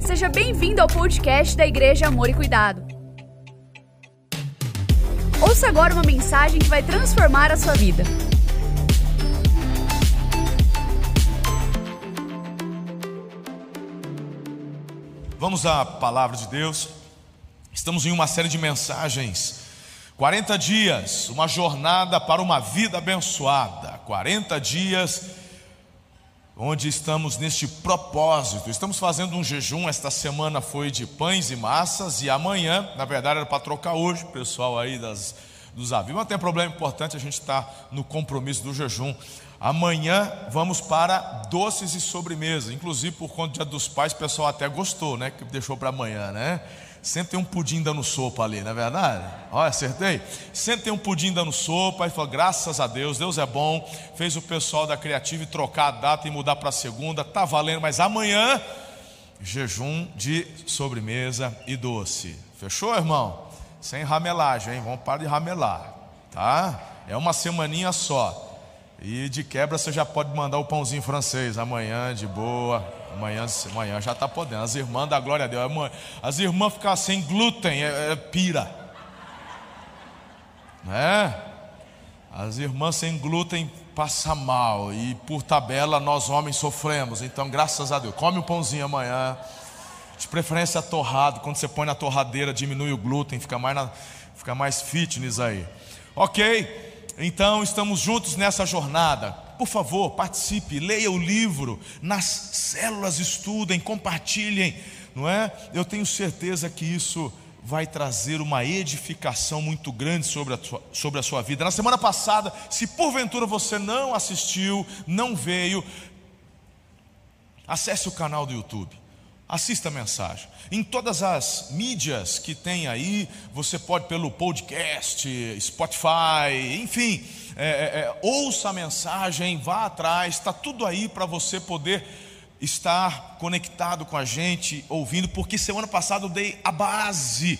Seja bem-vindo ao podcast da Igreja Amor e Cuidado. Ouça agora uma mensagem que vai transformar a sua vida. Vamos à palavra de Deus. Estamos em uma série de mensagens. 40 dias, uma jornada para uma vida abençoada. 40 dias onde estamos neste propósito. Estamos fazendo um jejum, esta semana foi de pães e massas, e amanhã, na verdade era para trocar hoje, pessoal aí das, dos aviões, mas tem um problema importante, a gente está no compromisso do jejum. Amanhã vamos para doces e sobremesa, inclusive por conta do dia dos pais, o pessoal até gostou, né? Que deixou para amanhã, né? Sempre tem um pudim dando sopa ali, não é verdade? Olha, acertei? Sempre tem um pudim dando sopa. E falou: graças a Deus, Deus é bom. Fez o pessoal da Criativa trocar a data e mudar para segunda. Tá valendo, mas amanhã, jejum de sobremesa e doce. Fechou, irmão? Sem ramelagem, hein? Vamos parar de ramelar, tá? É uma semaninha só. E de quebra você já pode mandar o pãozinho francês amanhã, de boa. Amanhã, amanhã já está podendo. As irmãs da glória a Deus. As irmãs ficar sem glúten é, é pira. Né? As irmãs sem glúten passa mal. E por tabela nós homens sofremos. Então, graças a Deus. Come o pãozinho amanhã. De preferência torrado. Quando você põe na torradeira, diminui o glúten, fica mais, na, fica mais fitness aí. Ok? Então estamos juntos nessa jornada por favor, participe, leia o livro, nas células estudem, compartilhem, não é? Eu tenho certeza que isso vai trazer uma edificação muito grande sobre a, sua, sobre a sua vida. Na semana passada, se porventura você não assistiu, não veio, acesse o canal do YouTube. Assista a mensagem. Em todas as mídias que tem aí, você pode pelo podcast, Spotify, enfim, é, é, é, ouça a mensagem, vá atrás, está tudo aí para você poder estar conectado com a gente, ouvindo, porque semana passada eu dei a base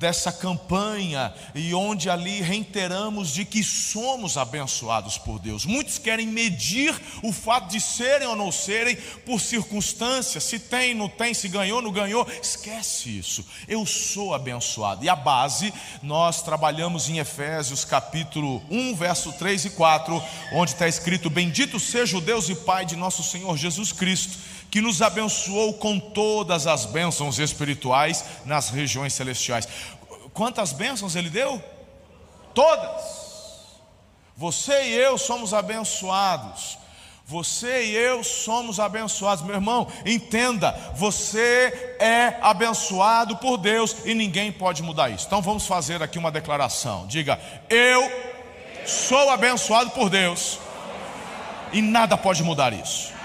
dessa campanha e onde ali reiteramos de que somos abençoados por Deus. Muitos querem medir o fato de serem ou não serem por circunstâncias, se tem, não tem, se ganhou, não ganhou. Esquece isso. Eu sou abençoado. E a base nós trabalhamos em Efésios capítulo 1, verso 3 e 4, onde está escrito: Bendito seja o Deus e Pai de nosso Senhor Jesus Cristo que nos abençoou com todas as bênçãos espirituais nas regiões celestiais. Quantas bênçãos ele deu? Todas. Você e eu somos abençoados. Você e eu somos abençoados, meu irmão. Entenda, você é abençoado por Deus e ninguém pode mudar isso. Então vamos fazer aqui uma declaração. Diga: Eu sou abençoado por Deus e nada pode mudar isso.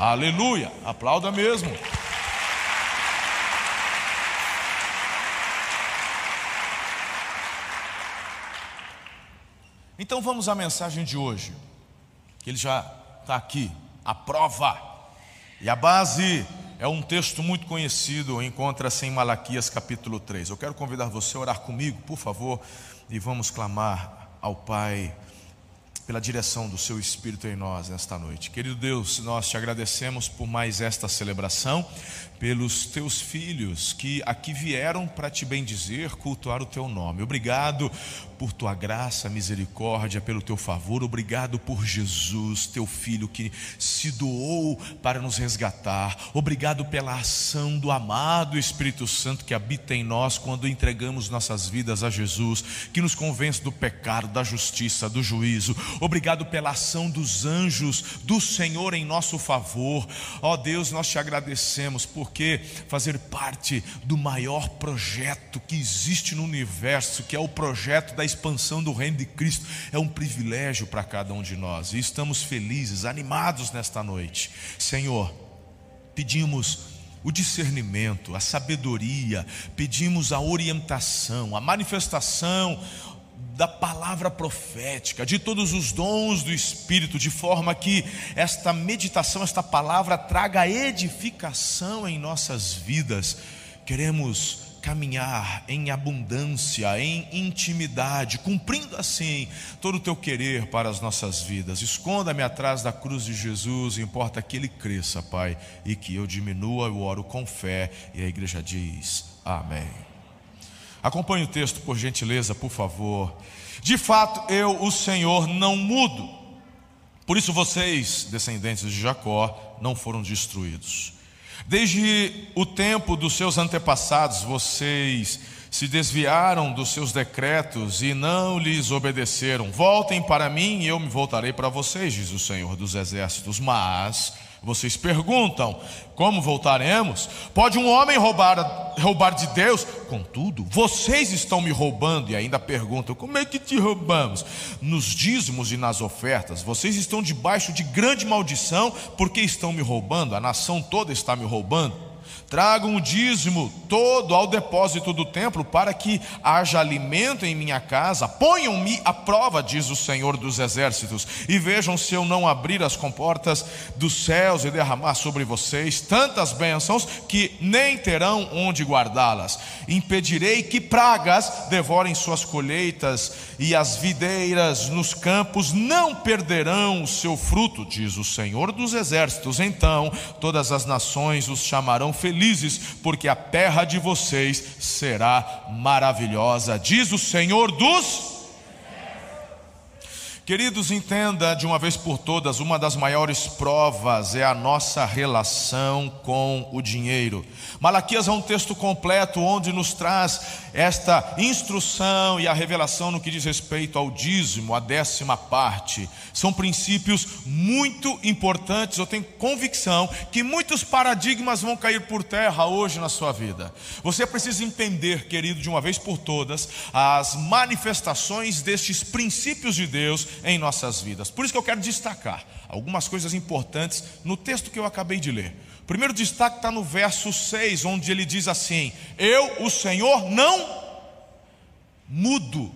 Aleluia. Aplauda mesmo. Então vamos à mensagem de hoje, que ele já está aqui, a prova. E a base é um texto muito conhecido, encontra-se em Malaquias capítulo 3. Eu quero convidar você a orar comigo, por favor, e vamos clamar ao Pai pela direção do Seu Espírito em nós nesta noite. Querido Deus, nós te agradecemos por mais esta celebração, pelos teus filhos que aqui vieram para te bendizer, cultuar o teu nome. Obrigado por tua graça, misericórdia, pelo teu favor. Obrigado por Jesus, teu filho que se doou para nos resgatar. Obrigado pela ação do amado Espírito Santo que habita em nós quando entregamos nossas vidas a Jesus, que nos convence do pecado, da justiça, do juízo. Obrigado pela ação dos anjos do Senhor em nosso favor. Ó oh Deus, nós te agradecemos porque fazer parte do maior projeto que existe no universo, que é o projeto da expansão do reino de Cristo é um privilégio para cada um de nós e estamos felizes, animados nesta noite. Senhor, pedimos o discernimento, a sabedoria, pedimos a orientação, a manifestação da palavra profética, de todos os dons do Espírito, de forma que esta meditação, esta palavra traga edificação em nossas vidas. Queremos caminhar em abundância, em intimidade, cumprindo assim todo o teu querer para as nossas vidas. Esconda-me atrás da cruz de Jesus, importa que ele cresça, Pai, e que eu diminua, eu oro com fé. E a igreja diz: Amém. Acompanhe o texto, por gentileza, por favor. De fato, eu, o Senhor, não mudo. Por isso vocês, descendentes de Jacó, não foram destruídos. Desde o tempo dos seus antepassados, vocês se desviaram dos seus decretos e não lhes obedeceram. Voltem para mim e eu me voltarei para vocês, diz o Senhor dos Exércitos. Mas vocês perguntam: como voltaremos? Pode um homem roubar, roubar de Deus? Contudo, vocês estão me roubando e ainda perguntam: como é que te roubamos? Nos dízimos e nas ofertas, vocês estão debaixo de grande maldição porque estão me roubando, a nação toda está me roubando. Tragam o dízimo todo ao depósito do templo, para que haja alimento em minha casa. Ponham-me à prova, diz o Senhor dos Exércitos, e vejam se eu não abrir as comportas dos céus e derramar sobre vocês tantas bênçãos que nem terão onde guardá-las. Impedirei que pragas devorem suas colheitas, e as videiras nos campos não perderão o seu fruto, diz o Senhor dos Exércitos. Então todas as nações os chamarão felizes porque a terra de vocês será maravilhosa, diz o Senhor dos Queridos, entenda de uma vez por todas: uma das maiores provas é a nossa relação com o dinheiro. Malaquias é um texto completo onde nos traz esta instrução e a revelação no que diz respeito ao dízimo, a décima parte. São princípios muito importantes. Eu tenho convicção que muitos paradigmas vão cair por terra hoje na sua vida. Você precisa entender, querido, de uma vez por todas, as manifestações destes princípios de Deus em nossas vidas. Por isso que eu quero destacar algumas coisas importantes no texto que eu acabei de ler. Primeiro destaque está no verso 6, onde ele diz assim: Eu, o Senhor, não mudo.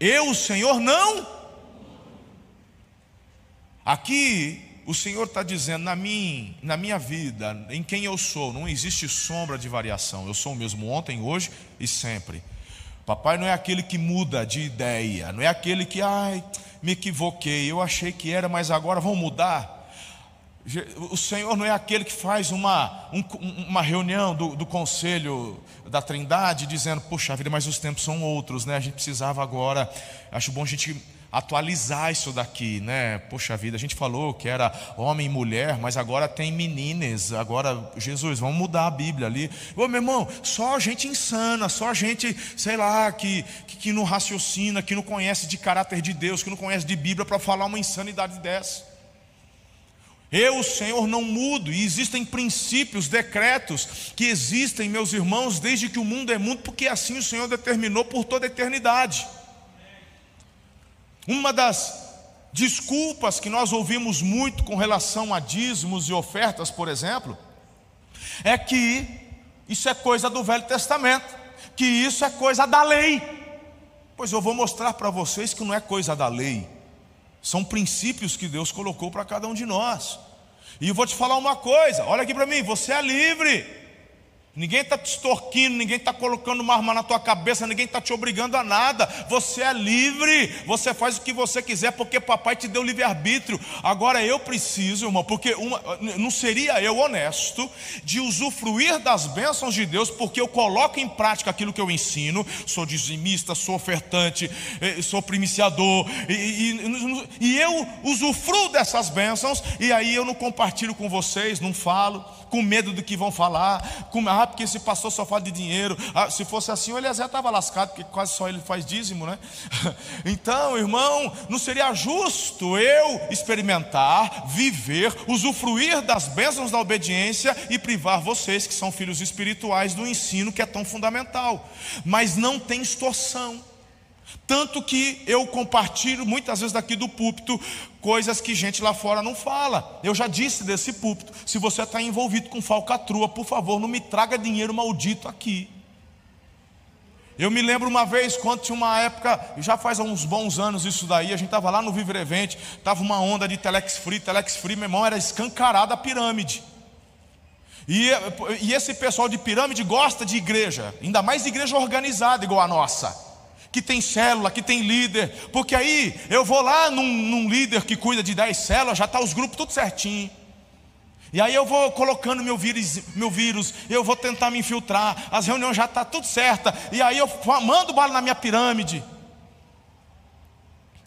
Eu, o Senhor, não. Aqui o Senhor está dizendo, na minha, na minha vida, em quem eu sou, não existe sombra de variação. Eu sou o mesmo ontem, hoje e sempre. Papai não é aquele que muda de ideia, não é aquele que, ai, me equivoquei, eu achei que era, mas agora vão mudar. O Senhor não é aquele que faz uma, um, uma reunião do, do conselho da Trindade dizendo, puxa vida, mas os tempos são outros, né? A gente precisava agora, acho bom a gente atualizar isso daqui, né? Poxa vida, a gente falou que era homem e mulher, mas agora tem meninas. Agora, Jesus, vamos mudar a Bíblia ali. Ô meu irmão, só gente insana, só gente, sei lá, que, que, que não raciocina, que não conhece de caráter de Deus, que não conhece de Bíblia para falar uma insanidade dessa. Eu, Senhor, não mudo, e existem princípios, decretos que existem, meus irmãos, desde que o mundo é mundo, porque assim o Senhor determinou por toda a eternidade. Uma das desculpas que nós ouvimos muito com relação a dízimos e ofertas, por exemplo, é que isso é coisa do Velho Testamento, que isso é coisa da lei. Pois eu vou mostrar para vocês que não é coisa da lei, são princípios que Deus colocou para cada um de nós. E eu vou te falar uma coisa: olha aqui para mim, você é livre. Ninguém está te extorquindo, ninguém está colocando uma arma na tua cabeça, ninguém está te obrigando a nada. Você é livre, você faz o que você quiser, porque papai te deu livre-arbítrio. Agora eu preciso, irmão, porque uma, não seria eu honesto de usufruir das bênçãos de Deus, porque eu coloco em prática aquilo que eu ensino. Sou dizimista, sou ofertante, eh, sou primiciador, e, e, e eu usufruo dessas bênçãos, e aí eu não compartilho com vocês, não falo com medo do que vão falar, com, ah, porque esse pastor só fala de dinheiro. Ah, se fosse assim, o Eliezer estava lascado, porque quase só ele faz dízimo, né? Então, irmão, não seria justo eu experimentar, viver, usufruir das bênçãos da obediência e privar vocês, que são filhos espirituais, do ensino que é tão fundamental. Mas não tem extorsão. Tanto que eu compartilho muitas vezes daqui do púlpito coisas que gente lá fora não fala. Eu já disse desse púlpito: se você está envolvido com falcatrua, por favor, não me traga dinheiro maldito aqui. Eu me lembro uma vez, quando tinha uma época, já faz uns bons anos isso daí, a gente estava lá no Viver Event, estava uma onda de Telex Free, Telex Free, meu irmão, era escancarada a pirâmide. E, e esse pessoal de pirâmide gosta de igreja, ainda mais de igreja organizada igual a nossa, que tem célula, que tem líder, porque aí eu vou lá num, num líder que cuida de 10 células, já está os grupos tudo certinho. E aí eu vou colocando meu vírus, meu vírus, eu vou tentar me infiltrar, as reuniões já estão tá tudo certa, e aí eu mando bala na minha pirâmide.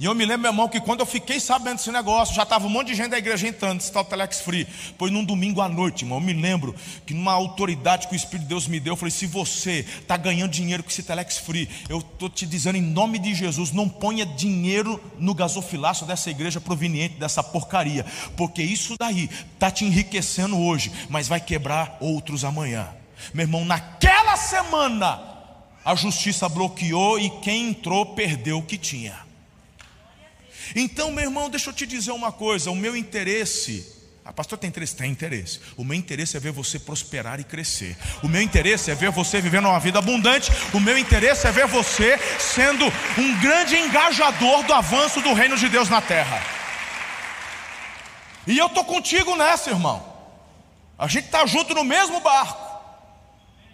E eu me lembro, meu irmão, que quando eu fiquei sabendo desse negócio, já estava um monte de gente da igreja entrando, esse tal Telex Free. Pois num domingo à noite, irmão, eu me lembro que numa autoridade que o Espírito de Deus me deu, eu falei: se você está ganhando dinheiro com esse Telex Free, eu estou te dizendo em nome de Jesus, não ponha dinheiro no gasofilaço dessa igreja proveniente dessa porcaria, porque isso daí está te enriquecendo hoje, mas vai quebrar outros amanhã. Meu irmão, naquela semana, a justiça bloqueou e quem entrou perdeu o que tinha. Então, meu irmão, deixa eu te dizer uma coisa: o meu interesse, a ah, pastor tem interesse? Tem interesse. O meu interesse é ver você prosperar e crescer. O meu interesse é ver você vivendo uma vida abundante. O meu interesse é ver você sendo um grande engajador do avanço do reino de Deus na terra. E eu estou contigo nessa, irmão. A gente está junto no mesmo barco.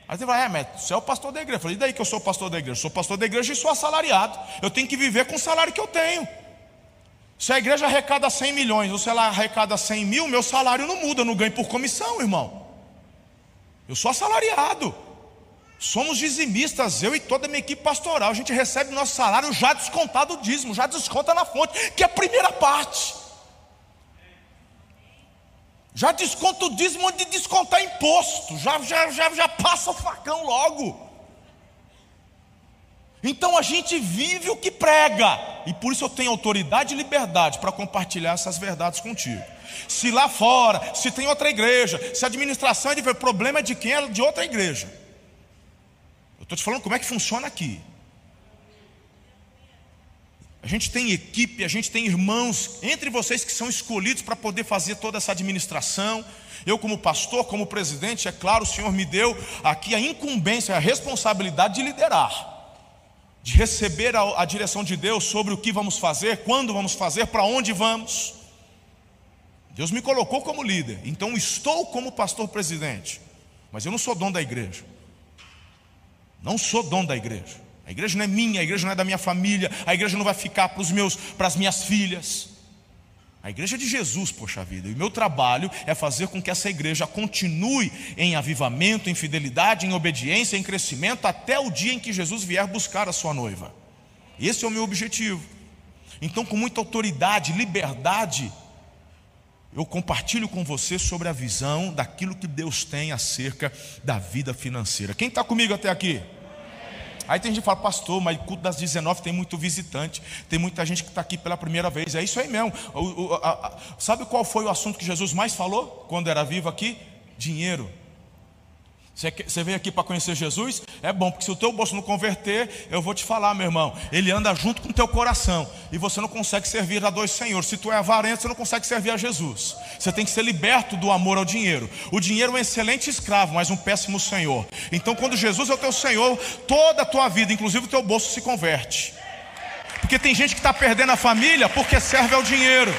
Aí você vai, é, mas você é o pastor da igreja. Eu falei, e daí que eu sou pastor da igreja? Eu sou pastor da igreja e sou assalariado. Eu tenho que viver com o salário que eu tenho. Se a igreja arrecada 100 milhões, ou se ela arrecada 100 mil, meu salário não muda, eu não ganho por comissão, irmão. Eu sou assalariado. Somos dizimistas, eu e toda a minha equipe pastoral. A gente recebe nosso salário já descontado o dízimo, já desconta na fonte, que é a primeira parte. Já desconta o dízimo onde descontar imposto, já, já, já, já passa o facão logo. Então a gente vive o que prega, e por isso eu tenho autoridade e liberdade para compartilhar essas verdades contigo. Se lá fora, se tem outra igreja, se a administração é de problema é de quem é de outra igreja. Eu estou te falando como é que funciona aqui. A gente tem equipe, a gente tem irmãos entre vocês que são escolhidos para poder fazer toda essa administração. Eu, como pastor, como presidente, é claro, o Senhor me deu aqui a incumbência, a responsabilidade de liderar de receber a, a direção de Deus sobre o que vamos fazer, quando vamos fazer, para onde vamos. Deus me colocou como líder, então estou como pastor presidente, mas eu não sou dono da igreja. Não sou dono da igreja. A igreja não é minha, a igreja não é da minha família, a igreja não vai ficar para os meus, para as minhas filhas. A igreja de Jesus, poxa vida. E o meu trabalho é fazer com que essa igreja continue em avivamento, em fidelidade, em obediência, em crescimento, até o dia em que Jesus vier buscar a sua noiva. Esse é o meu objetivo. Então, com muita autoridade, liberdade, eu compartilho com você sobre a visão daquilo que Deus tem acerca da vida financeira. Quem está comigo até aqui? Aí tem gente que fala, pastor, mas culto das 19 tem muito visitante, tem muita gente que está aqui pela primeira vez. É isso aí mesmo. O, o, a, a, sabe qual foi o assunto que Jesus mais falou quando era vivo aqui? Dinheiro. Você veio aqui para conhecer Jesus? É bom, porque se o teu bolso não converter, eu vou te falar, meu irmão, ele anda junto com o teu coração, e você não consegue servir a dois senhores. Se tu é avarento, você não consegue servir a Jesus. Você tem que ser liberto do amor ao dinheiro. O dinheiro é um excelente escravo, mas um péssimo senhor. Então, quando Jesus é o teu senhor, toda a tua vida, inclusive o teu bolso, se converte. Porque tem gente que está perdendo a família porque serve ao dinheiro.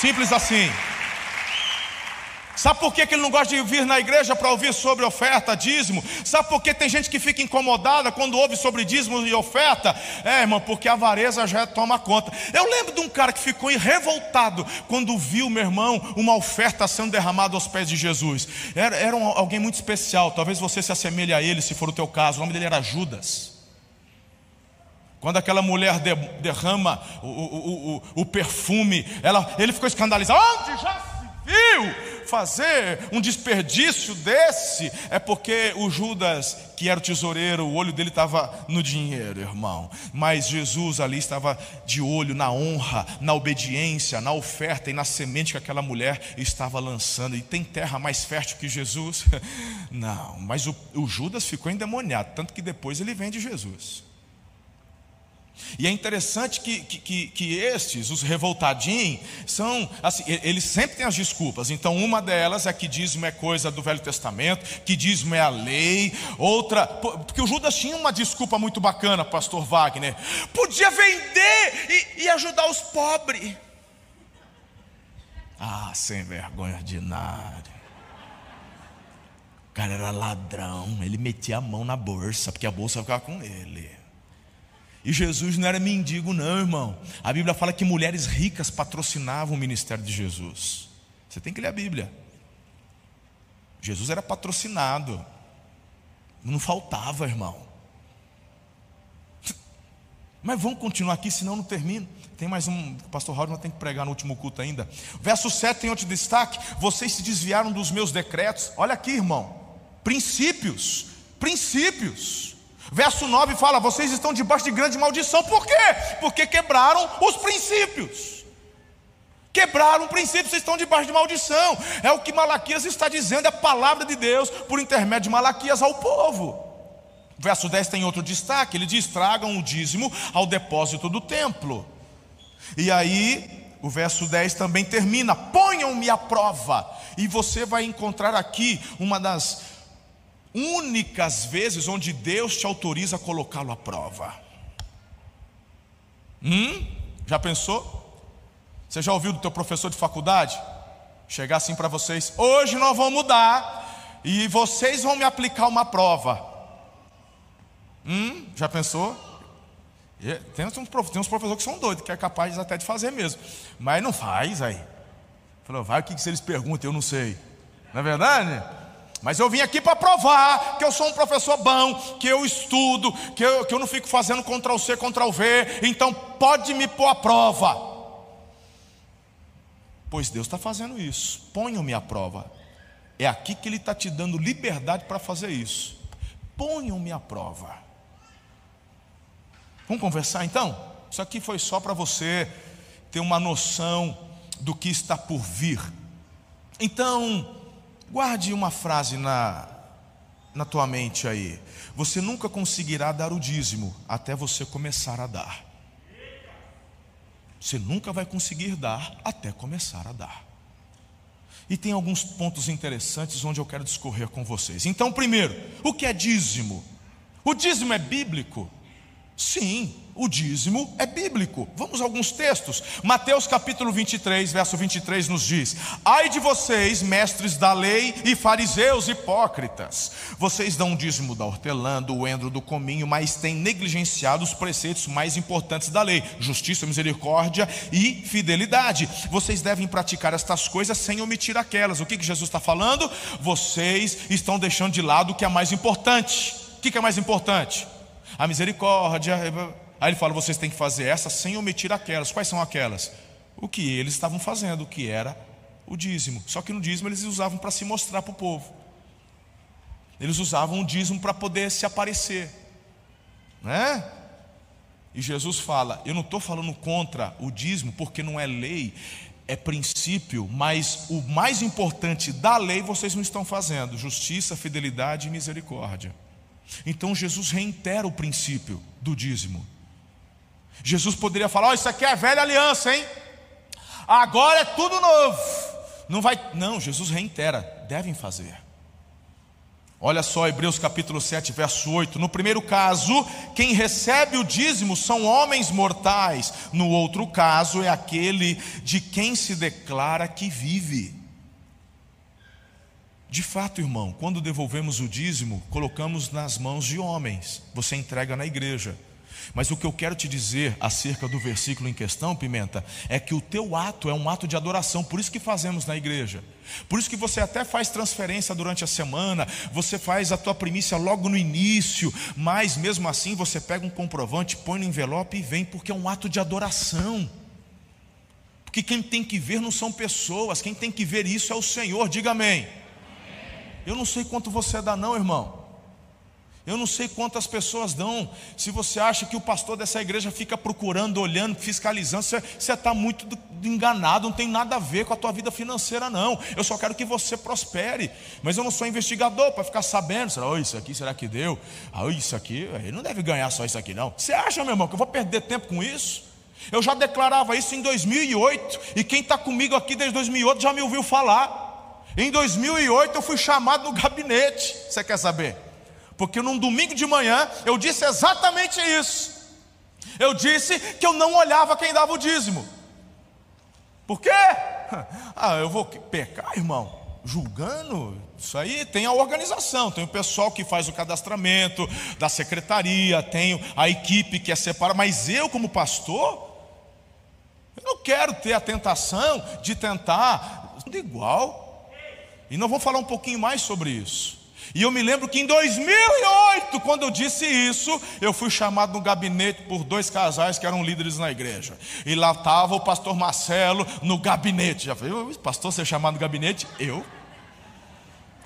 Simples assim. Sabe por que, ele não gosta de vir na igreja para ouvir sobre oferta, dízimo? Sabe por que tem gente que fica incomodada quando ouve sobre dízimo e oferta? É, irmão, porque a avareza já toma conta. Eu lembro de um cara que ficou revoltado quando viu, meu irmão, uma oferta sendo derramada aos pés de Jesus. Era, era um, alguém muito especial, talvez você se assemelhe a ele, se for o teu caso. O nome dele era Judas. Quando aquela mulher de, derrama o, o, o, o perfume, ela, ele ficou escandalizado. Onde já viu fazer um desperdício desse, é porque o Judas, que era o tesoureiro, o olho dele estava no dinheiro, irmão. Mas Jesus ali estava de olho na honra, na obediência, na oferta e na semente que aquela mulher estava lançando. E tem terra mais fértil que Jesus? Não, mas o, o Judas ficou endemoniado, tanto que depois ele vem de Jesus. E é interessante que, que, que, estes, os revoltadinhos, são assim, eles sempre têm as desculpas. Então, uma delas é que dízimo é coisa do Velho Testamento, que dízimo é a lei. Outra, porque o Judas tinha uma desculpa muito bacana, pastor Wagner. Podia vender e, e ajudar os pobres. Ah, sem vergonha ordinário. O cara era ladrão, ele metia a mão na bolsa, porque a bolsa ficava com ele. E Jesus não era mendigo, não, irmão. A Bíblia fala que mulheres ricas patrocinavam o ministério de Jesus. Você tem que ler a Bíblia. Jesus era patrocinado, não faltava, irmão. Mas vamos continuar aqui, senão não termino. Tem mais um, o pastor Raul tem que pregar no último culto ainda. Verso 7 tem outro destaque: vocês se desviaram dos meus decretos. Olha aqui, irmão. Princípios, princípios. Verso 9 fala: vocês estão debaixo de grande maldição. Por quê? Porque quebraram os princípios. Quebraram o princípio, vocês estão debaixo de maldição. É o que Malaquias está dizendo, é a palavra de Deus, por intermédio de Malaquias ao povo. Verso 10 tem outro destaque: ele diz: tragam o dízimo ao depósito do templo. E aí, o verso 10 também termina: ponham-me à prova. E você vai encontrar aqui uma das únicas vezes onde Deus te autoriza a colocá-lo à prova. Hum? Já pensou? Você já ouviu do teu professor de faculdade? Chegar assim para vocês: hoje nós vamos mudar e vocês vão me aplicar uma prova. Hum? Já pensou? Tem uns, tem uns professores que são doidos, que é capaz até de fazer mesmo, mas não faz aí. Falou, vai o que, que eles perguntam, eu não sei. Não é verdade? Mas eu vim aqui para provar que eu sou um professor bom, que eu estudo, que eu, que eu não fico fazendo Ctrl C, Ctrl V, então pode me pôr à prova. Pois Deus está fazendo isso. Ponham-me à prova. É aqui que Ele está te dando liberdade para fazer isso. Ponham-me à prova. Vamos conversar então? Isso aqui foi só para você ter uma noção do que está por vir. Então, guarde uma frase na, na tua mente aí. Você nunca conseguirá dar o dízimo até você começar a dar. Você nunca vai conseguir dar até começar a dar. E tem alguns pontos interessantes onde eu quero discorrer com vocês. Então, primeiro, o que é dízimo? O dízimo é bíblico? Sim, o dízimo é bíblico. Vamos a alguns textos. Mateus capítulo 23, verso 23 nos diz: Ai de vocês, mestres da lei e fariseus hipócritas, vocês dão o dízimo da hortelã, do endro, do cominho, mas têm negligenciado os preceitos mais importantes da lei: justiça, misericórdia e fidelidade. Vocês devem praticar estas coisas sem omitir aquelas. O que, que Jesus está falando? Vocês estão deixando de lado o que é mais importante. O que, que é mais importante? A misericórdia, Aí ele fala: vocês têm que fazer essa sem omitir aquelas. Quais são aquelas? O que eles estavam fazendo, o que era o dízimo. Só que no dízimo eles usavam para se mostrar para o povo. Eles usavam o dízimo para poder se aparecer. Né? E Jesus fala: Eu não estou falando contra o dízimo, porque não é lei, é princípio, mas o mais importante da lei vocês não estão fazendo: justiça, fidelidade e misericórdia. Então Jesus reitera o princípio do dízimo. Jesus poderia falar: oh, Isso aqui é a velha aliança, hein? Agora é tudo novo. Não vai. Não, Jesus reitera: devem fazer. Olha só, Hebreus capítulo 7, verso 8. No primeiro caso, quem recebe o dízimo são homens mortais. No outro caso, é aquele de quem se declara que vive. De fato, irmão, quando devolvemos o dízimo, colocamos nas mãos de homens. Você entrega na igreja. Mas o que eu quero te dizer acerca do versículo em questão, Pimenta, é que o teu ato é um ato de adoração, por isso que fazemos na igreja. Por isso que você até faz transferência durante a semana, você faz a tua primícia logo no início, mas mesmo assim você pega um comprovante, põe no envelope e vem, porque é um ato de adoração. Porque quem tem que ver não são pessoas, quem tem que ver isso é o Senhor, diga amém. Eu não sei quanto você dá, não, irmão. Eu não sei quantas pessoas dão. Se você acha que o pastor dessa igreja fica procurando, olhando, fiscalizando, você está muito enganado, não tem nada a ver com a tua vida financeira, não. Eu só quero que você prospere. Mas eu não sou investigador para ficar sabendo. Será, oh, isso aqui, será que deu? Ah, isso aqui, ele não deve ganhar só isso aqui, não. Você acha, meu irmão, que eu vou perder tempo com isso? Eu já declarava isso em 2008, e quem está comigo aqui desde 2008 já me ouviu falar. Em 2008 eu fui chamado no gabinete. Você quer saber? Porque num domingo de manhã eu disse exatamente isso. Eu disse que eu não olhava quem dava o dízimo. Por quê? Ah, eu vou pecar, irmão? Julgando? Isso aí tem a organização, tem o pessoal que faz o cadastramento da secretaria, tem a equipe que é separada, mas eu, como pastor, eu não quero ter a tentação de tentar tudo igual. E não vou falar um pouquinho mais sobre isso. E eu me lembro que em 2008, quando eu disse isso, eu fui chamado no gabinete por dois casais que eram líderes na igreja. E lá estava o pastor Marcelo no gabinete. Já falei, pastor, você é chamado no gabinete? Eu.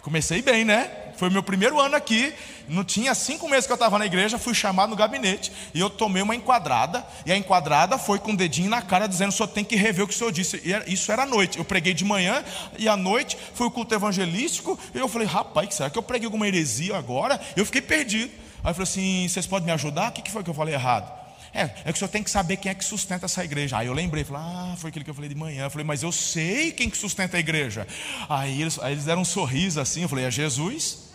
Comecei bem, né? Foi meu primeiro ano aqui. Não tinha cinco meses que eu estava na igreja, fui chamado no gabinete e eu tomei uma enquadrada. E a enquadrada foi com o dedinho na cara, dizendo: só tem que rever o que o senhor disse. E isso era à noite. Eu preguei de manhã e à noite foi o culto evangelístico. E eu falei: rapaz, será que eu preguei alguma heresia agora? Eu fiquei perdido. Aí eu falei assim: vocês podem me ajudar? O que foi que eu falei errado? É, é que o senhor tem que saber quem é que sustenta essa igreja. Aí eu lembrei, falei, ah, foi aquilo que eu falei de manhã. Eu falei, mas eu sei quem que sustenta a igreja. Aí eles, aí eles deram um sorriso assim, eu falei, é Jesus.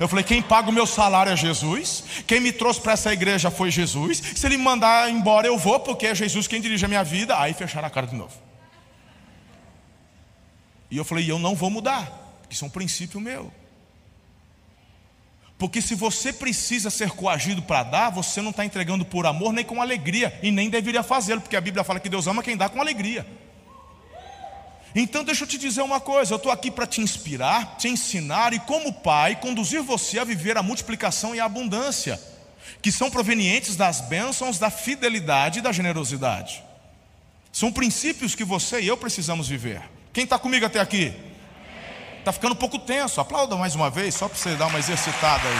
Eu falei, quem paga o meu salário é Jesus. Quem me trouxe para essa igreja foi Jesus. Se ele me mandar embora, eu vou, porque é Jesus quem dirige a minha vida. Aí fecharam a cara de novo. E eu falei, eu não vou mudar, isso é um princípio meu. Porque se você precisa ser coagido para dar, você não está entregando por amor nem com alegria, e nem deveria fazê-lo, porque a Bíblia fala que Deus ama quem dá com alegria. Então deixa eu te dizer uma coisa, eu estou aqui para te inspirar, te ensinar e, como pai, conduzir você a viver a multiplicação e a abundância, que são provenientes das bênçãos, da fidelidade e da generosidade. São princípios que você e eu precisamos viver. Quem está comigo até aqui? Está ficando um pouco tenso. Aplauda mais uma vez, só para você dar uma exercitada aí.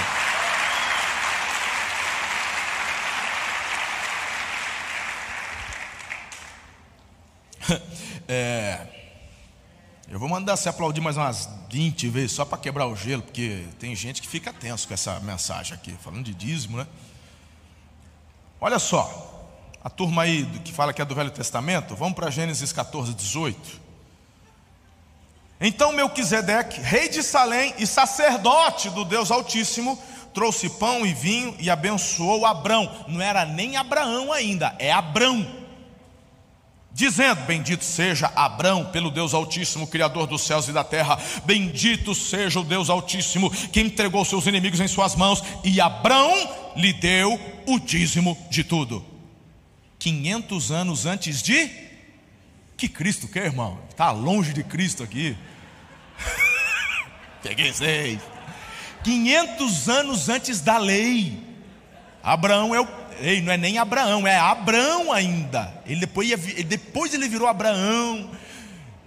É, eu vou mandar você aplaudir mais umas 20 vezes só para quebrar o gelo, porque tem gente que fica tenso com essa mensagem aqui, falando de dízimo, né? Olha só, a turma aí que fala que é do Velho Testamento, vamos para Gênesis 14, 18. Então Melquisedeque, rei de Salém e sacerdote do Deus Altíssimo, trouxe pão e vinho e abençoou Abrão. Não era nem Abraão ainda, é Abrão. Dizendo: Bendito seja Abrão pelo Deus Altíssimo, Criador dos céus e da terra. Bendito seja o Deus Altíssimo, que entregou seus inimigos em suas mãos. E Abrão lhe deu o dízimo de tudo. 500 anos antes de que Cristo quer, irmão? Está longe de Cristo aqui. Peguei seis. 500 anos antes da lei. Abraão é o. Ei, não é nem Abraão, é Abraão ainda. Ele depois, ia, depois ele virou Abraão.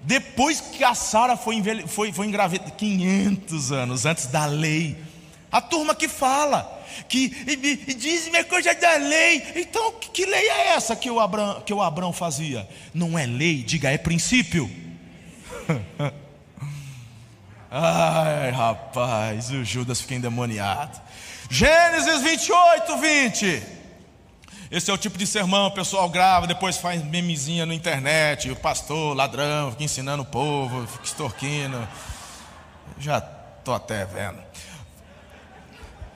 Depois que a Sara foi, foi, foi engravidada, 500 anos antes da lei. A turma que fala que diz-me coisa da lei. Então, que, que lei é essa que o, Abraão, que o Abraão fazia? Não é lei, diga, é princípio. Ai, rapaz, o Judas fica endemoniado. Gênesis 28, 20. Esse é o tipo de sermão, o pessoal grava, depois faz memezinha na internet, o pastor, ladrão, fica ensinando o povo, fica extorquindo. Já estou até vendo.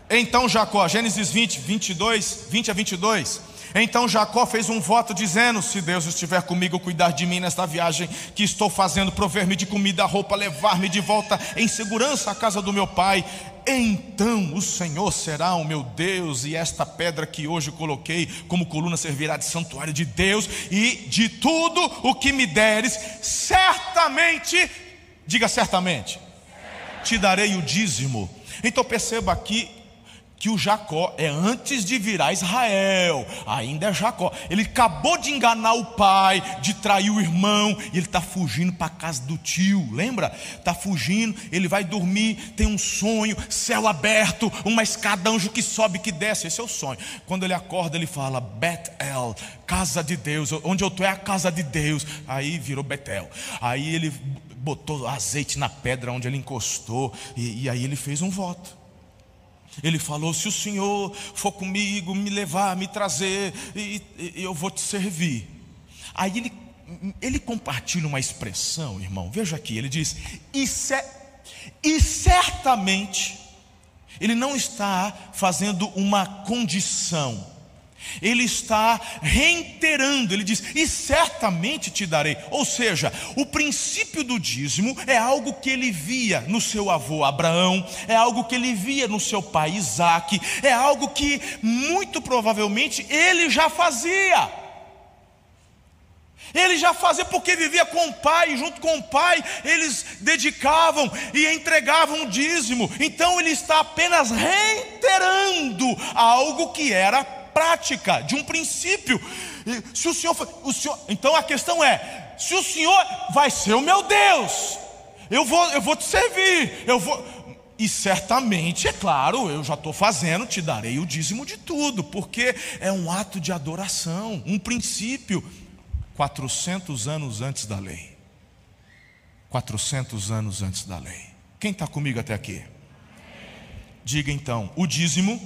Então Jacó, Gênesis 20, 22, 20 a 22. Então Jacó fez um voto dizendo: Se Deus estiver comigo, cuidar de mim nesta viagem que estou fazendo, prover-me de comida, roupa, levar-me de volta em segurança à casa do meu pai, então o Senhor será o meu Deus, e esta pedra que hoje coloquei como coluna servirá de santuário de Deus, e de tudo o que me deres, certamente, diga certamente, te darei o dízimo. Então perceba aqui que o Jacó é antes de virar Israel, ainda é Jacó. Ele acabou de enganar o pai, de trair o irmão, e ele está fugindo para a casa do tio, lembra? Está fugindo, ele vai dormir, tem um sonho, céu aberto, uma escada, anjo que sobe, que desce, esse é o sonho. Quando ele acorda, ele fala: Betel, casa de Deus, onde eu estou é a casa de Deus. Aí virou Betel. Aí ele botou azeite na pedra onde ele encostou, e, e aí ele fez um voto. Ele falou: se o Senhor for comigo, me levar, me trazer, e, e, eu vou te servir. Aí ele, ele compartilha uma expressão, irmão, veja aqui, ele diz: e, e certamente, ele não está fazendo uma condição, Ele está reiterando, ele diz: E certamente te darei. Ou seja, o princípio do dízimo é algo que ele via no seu avô Abraão, é algo que ele via no seu pai Isaac, é algo que muito provavelmente ele já fazia. Ele já fazia porque vivia com o pai, junto com o pai, eles dedicavam e entregavam o dízimo. Então ele está apenas reiterando algo que era prática, de um princípio. Se o Senhor, o Senhor, então a questão é: se o Senhor vai ser o meu Deus, eu vou, eu vou te servir, eu vou. E certamente, é claro, eu já estou fazendo, te darei o dízimo de tudo, porque é um ato de adoração, um princípio. 400 anos antes da lei. 400 anos antes da lei. Quem está comigo até aqui? Diga então: o dízimo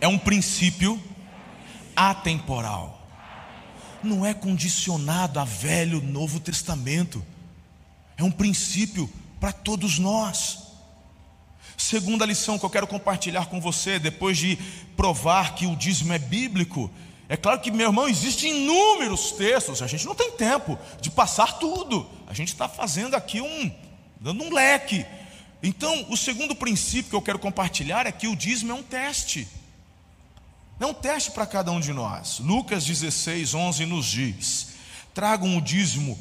é um princípio atemporal, não é condicionado a Velho Novo Testamento, é um princípio para todos nós. Segunda lição que eu quero compartilhar com você, depois de provar que o dízimo é bíblico, é claro que, meu irmão, existem inúmeros textos, a gente não tem tempo de passar tudo, a gente está fazendo aqui um, dando um leque. Então, o segundo princípio que eu quero compartilhar é que o dízimo é um teste, é um teste para cada um de nós. Lucas 16, 11 nos diz: tragam o dízimo,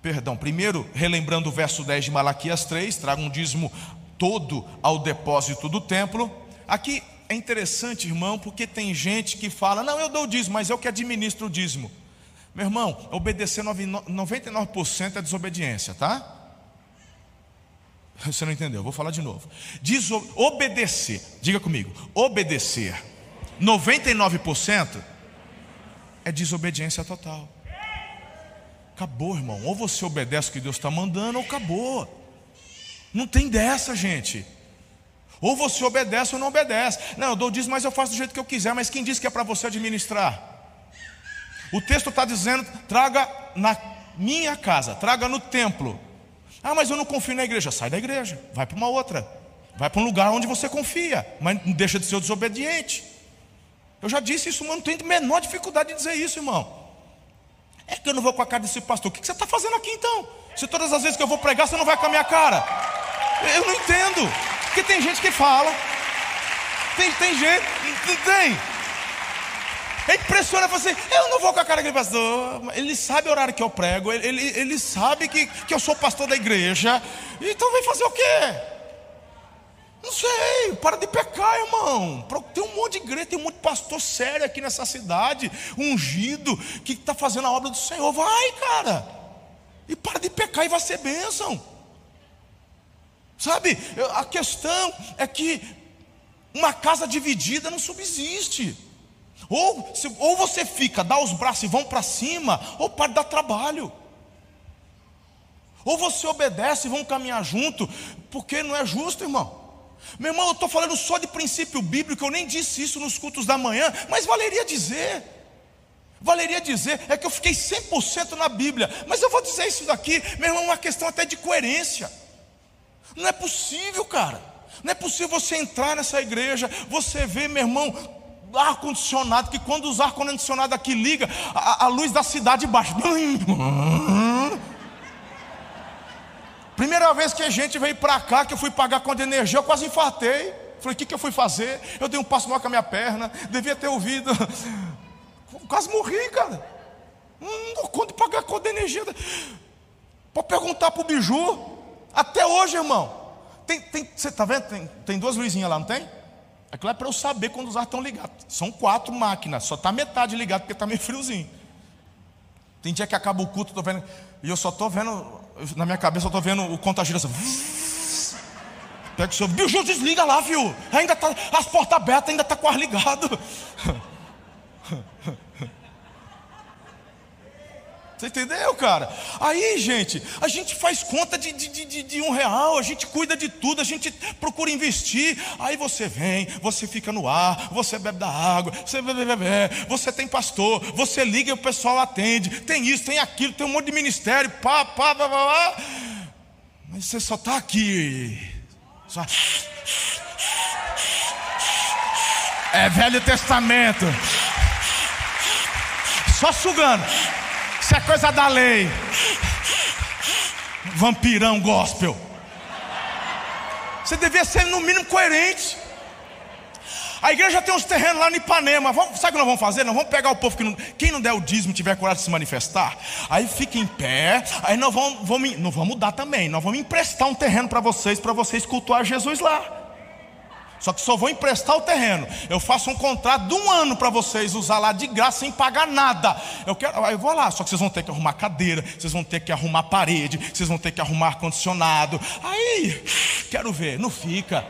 perdão, primeiro, relembrando o verso 10 de Malaquias 3, tragam o dízimo todo ao depósito do templo. Aqui é interessante, irmão, porque tem gente que fala: não, eu dou o dízimo, mas eu que administro o dízimo. Meu irmão, obedecer 99% é desobediência, tá? Você não entendeu, vou falar de novo. Deso obedecer, diga comigo, obedecer 99% é desobediência total. Acabou, irmão. Ou você obedece o que Deus está mandando, ou acabou. Não tem dessa, gente. Ou você obedece ou não obedece. Não, eu dou dízimo, mas eu faço do jeito que eu quiser. Mas quem disse que é para você administrar? O texto está dizendo: traga na minha casa, traga no templo. Ah, mas eu não confio na igreja. Sai da igreja, vai para uma outra. Vai para um lugar onde você confia, mas não deixa de ser desobediente. Eu já disse isso, mas não tenho menor dificuldade de dizer isso, irmão. É que eu não vou com a cara desse pastor. O que você está fazendo aqui então? Se todas as vezes que eu vou pregar, você não vai com a minha cara. Eu não entendo. Porque tem gente que fala. Tem, tem gente, não tem. É impressionante você, eu não vou com a cara daquele pastor. Ele sabe o horário que eu prego, ele, ele, ele sabe que, que eu sou pastor da igreja. Então vem fazer o quê? Não sei, para de pecar, irmão. Tem um monte de igreja, tem um monte de pastor sério aqui nessa cidade, ungido, que está fazendo a obra do Senhor. Vai, cara. E para de pecar e vai ser bênção. Sabe, a questão é que uma casa dividida não subsiste. Ou, ou você fica, dá os braços e vão para cima, ou para dar trabalho. Ou você obedece e vão caminhar junto, porque não é justo, irmão. Meu irmão, eu estou falando só de princípio bíblico, eu nem disse isso nos cultos da manhã, mas valeria dizer. Valeria dizer, é que eu fiquei 100% na Bíblia, mas eu vou dizer isso daqui, meu irmão, é uma questão até de coerência. Não é possível, cara. Não é possível você entrar nessa igreja, você vê, meu irmão, ar-condicionado, que quando os ar-condicionado aqui liga, a, a, luz da cidade baixa. Primeira vez que a gente veio para cá, que eu fui pagar conta de energia, eu quase infartei. Falei, o que, que eu fui fazer? Eu dei um passo maior com a minha perna, devia ter ouvido. Quase morri, cara. Não dou conta de pagar conta de energia. Pode perguntar para o Biju. Até hoje, irmão. Tem, tem, você está vendo? Tem, tem duas luzinhas lá, não tem? Aquilo é para eu saber quando os ar estão ligados. São quatro máquinas, só está metade ligado porque está meio friozinho. Tem dia que acaba o culto, tô vendo, e eu só estou vendo, na minha cabeça eu estou vendo o contagiro assim. Pega o seu, bicho, desliga lá, viu? Ainda tá, as portas abertas, ainda está com ar ligado. Você entendeu, cara? Aí, gente, a gente faz conta de, de, de, de, um real, a gente cuida de tudo, a gente procura investir. Aí você vem, você fica no ar, você bebe da água, você bebe, bebe, bebe, você tem pastor, você liga e o pessoal atende, tem isso, tem aquilo, tem um monte de ministério, pá, pá, pá, pá, pá. Mas você só está aqui. Só... É Velho Testamento. Só sugando. Coisa da lei. Vampirão gospel. Você devia ser no mínimo coerente. A igreja tem uns terrenos lá no Ipanema. Vamos, sabe o que nós vamos fazer? Nós vamos pegar o povo que não, quem não der o dízimo tiver coragem de se manifestar. Aí fica em pé. Aí nós vamos, vamos não vamos dar também. Nós vamos emprestar um terreno para vocês, para vocês cultuar Jesus lá. Só que só vou emprestar o terreno. Eu faço um contrato de um ano para vocês usar lá de graça sem pagar nada. Eu quero, eu vou lá. Só que vocês vão ter que arrumar cadeira, vocês vão ter que arrumar parede, vocês vão ter que arrumar ar condicionado. Aí, quero ver. Não fica.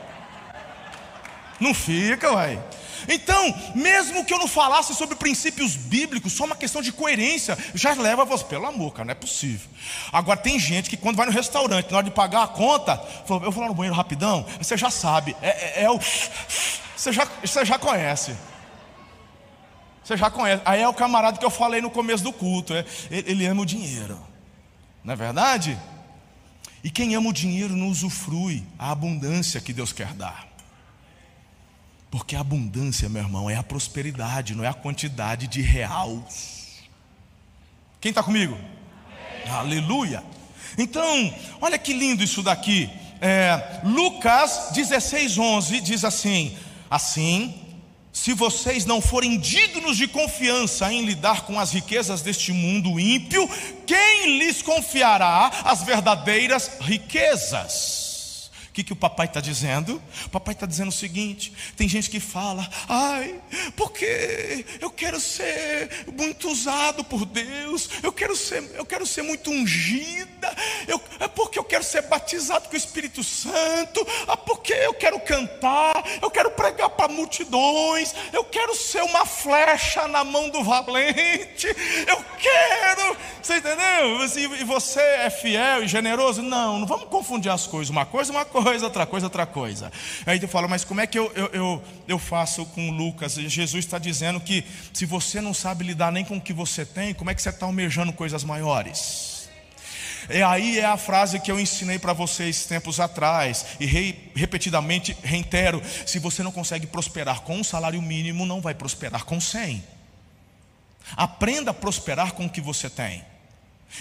Não fica, uai. Então, mesmo que eu não falasse sobre princípios bíblicos, só uma questão de coerência, já leva você, pelo amor, cara, não é possível. Agora, tem gente que quando vai no restaurante, na hora de pagar a conta, fala, eu vou lá no banheiro rapidão, você já sabe, é, é, é o. Você já, você já conhece. Você já conhece. Aí é o camarada que eu falei no começo do culto, é, ele, ele ama o dinheiro, não é verdade? E quem ama o dinheiro não usufrui a abundância que Deus quer dar. Porque a abundância, meu irmão, é a prosperidade, não é a quantidade de real. Quem está comigo? Amém. Aleluia. Então, olha que lindo isso daqui. É, Lucas 16, 11 diz assim: Assim, se vocês não forem dignos de confiança em lidar com as riquezas deste mundo ímpio, quem lhes confiará as verdadeiras riquezas? Que, que o papai está dizendo? O papai está dizendo o seguinte: tem gente que fala, ai, porque eu quero ser muito usado por Deus, eu quero ser, eu quero ser muito ungida, eu, é porque eu quero ser batizado com o Espírito Santo, é porque eu quero cantar, eu quero pregar para multidões, eu quero ser uma flecha na mão do valente, eu quero, você entendeu? E você é fiel e generoso? Não, não vamos confundir as coisas, uma coisa, uma coisa coisa, outra coisa, outra coisa. Aí tu fala, mas como é que eu, eu, eu, eu faço com Lucas? Jesus está dizendo que se você não sabe lidar nem com o que você tem, como é que você está almejando coisas maiores? E aí é a frase que eu ensinei para vocês tempos atrás, e re, repetidamente reitero: se você não consegue prosperar com um salário mínimo, não vai prosperar com 100. Aprenda a prosperar com o que você tem.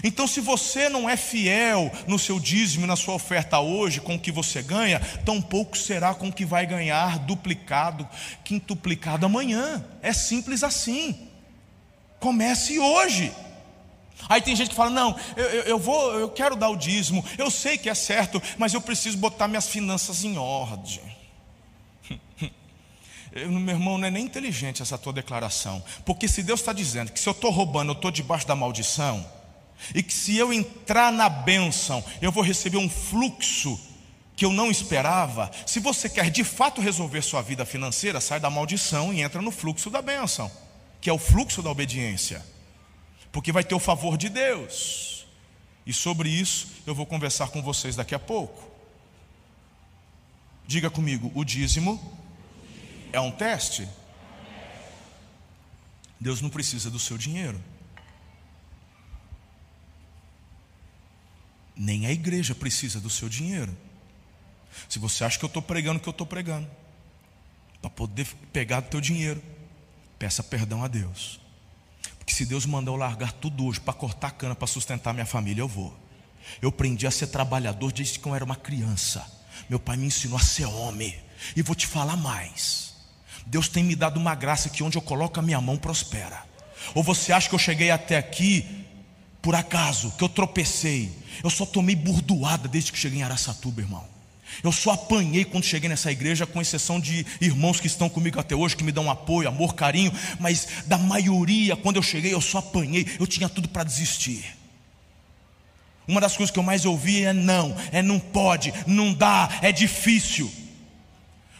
Então, se você não é fiel no seu dízimo, na sua oferta hoje, com o que você ganha, tampouco será com o que vai ganhar duplicado, quintuplicado amanhã. É simples assim. Comece hoje. Aí tem gente que fala: não, eu, eu, eu, vou, eu quero dar o dízimo, eu sei que é certo, mas eu preciso botar minhas finanças em ordem. meu irmão, não é nem inteligente essa tua declaração, porque se Deus está dizendo que se eu estou roubando, eu estou debaixo da maldição, e que se eu entrar na bênção, eu vou receber um fluxo que eu não esperava. Se você quer de fato resolver sua vida financeira, sai da maldição e entra no fluxo da bênção, que é o fluxo da obediência, porque vai ter o favor de Deus. E sobre isso eu vou conversar com vocês daqui a pouco. Diga comigo: o dízimo é um teste. Deus não precisa do seu dinheiro. Nem a igreja precisa do seu dinheiro. Se você acha que eu estou pregando o que eu estou pregando, para poder pegar do teu dinheiro, peça perdão a Deus. Porque se Deus mandar eu largar tudo hoje para cortar cana para sustentar minha família, eu vou. Eu aprendi a ser trabalhador desde que eu era uma criança. Meu pai me ensinou a ser homem. E vou te falar mais. Deus tem me dado uma graça que onde eu coloco a minha mão prospera. Ou você acha que eu cheguei até aqui por acaso, que eu tropecei. Eu só tomei burdoada desde que cheguei em Araçatuba, irmão. Eu só apanhei quando cheguei nessa igreja, com exceção de irmãos que estão comigo até hoje, que me dão apoio, amor, carinho, mas da maioria, quando eu cheguei, eu só apanhei, eu tinha tudo para desistir. Uma das coisas que eu mais ouvi é não, é não pode, não dá, é difícil.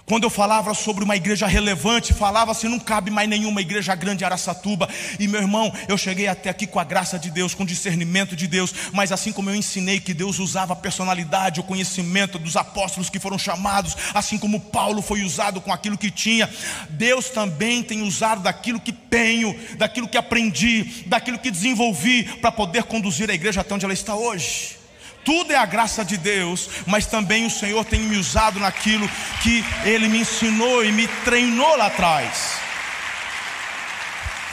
Quando eu falava sobre uma igreja relevante, falava assim: não cabe mais nenhuma igreja grande Araçatuba. E meu irmão, eu cheguei até aqui com a graça de Deus, com o discernimento de Deus. Mas assim como eu ensinei que Deus usava a personalidade, o conhecimento dos apóstolos que foram chamados, assim como Paulo foi usado com aquilo que tinha, Deus também tem usado daquilo que tenho, daquilo que aprendi, daquilo que desenvolvi, para poder conduzir a igreja até onde ela está hoje. Tudo é a graça de Deus, mas também o Senhor tem me usado naquilo que Ele me ensinou e me treinou lá atrás.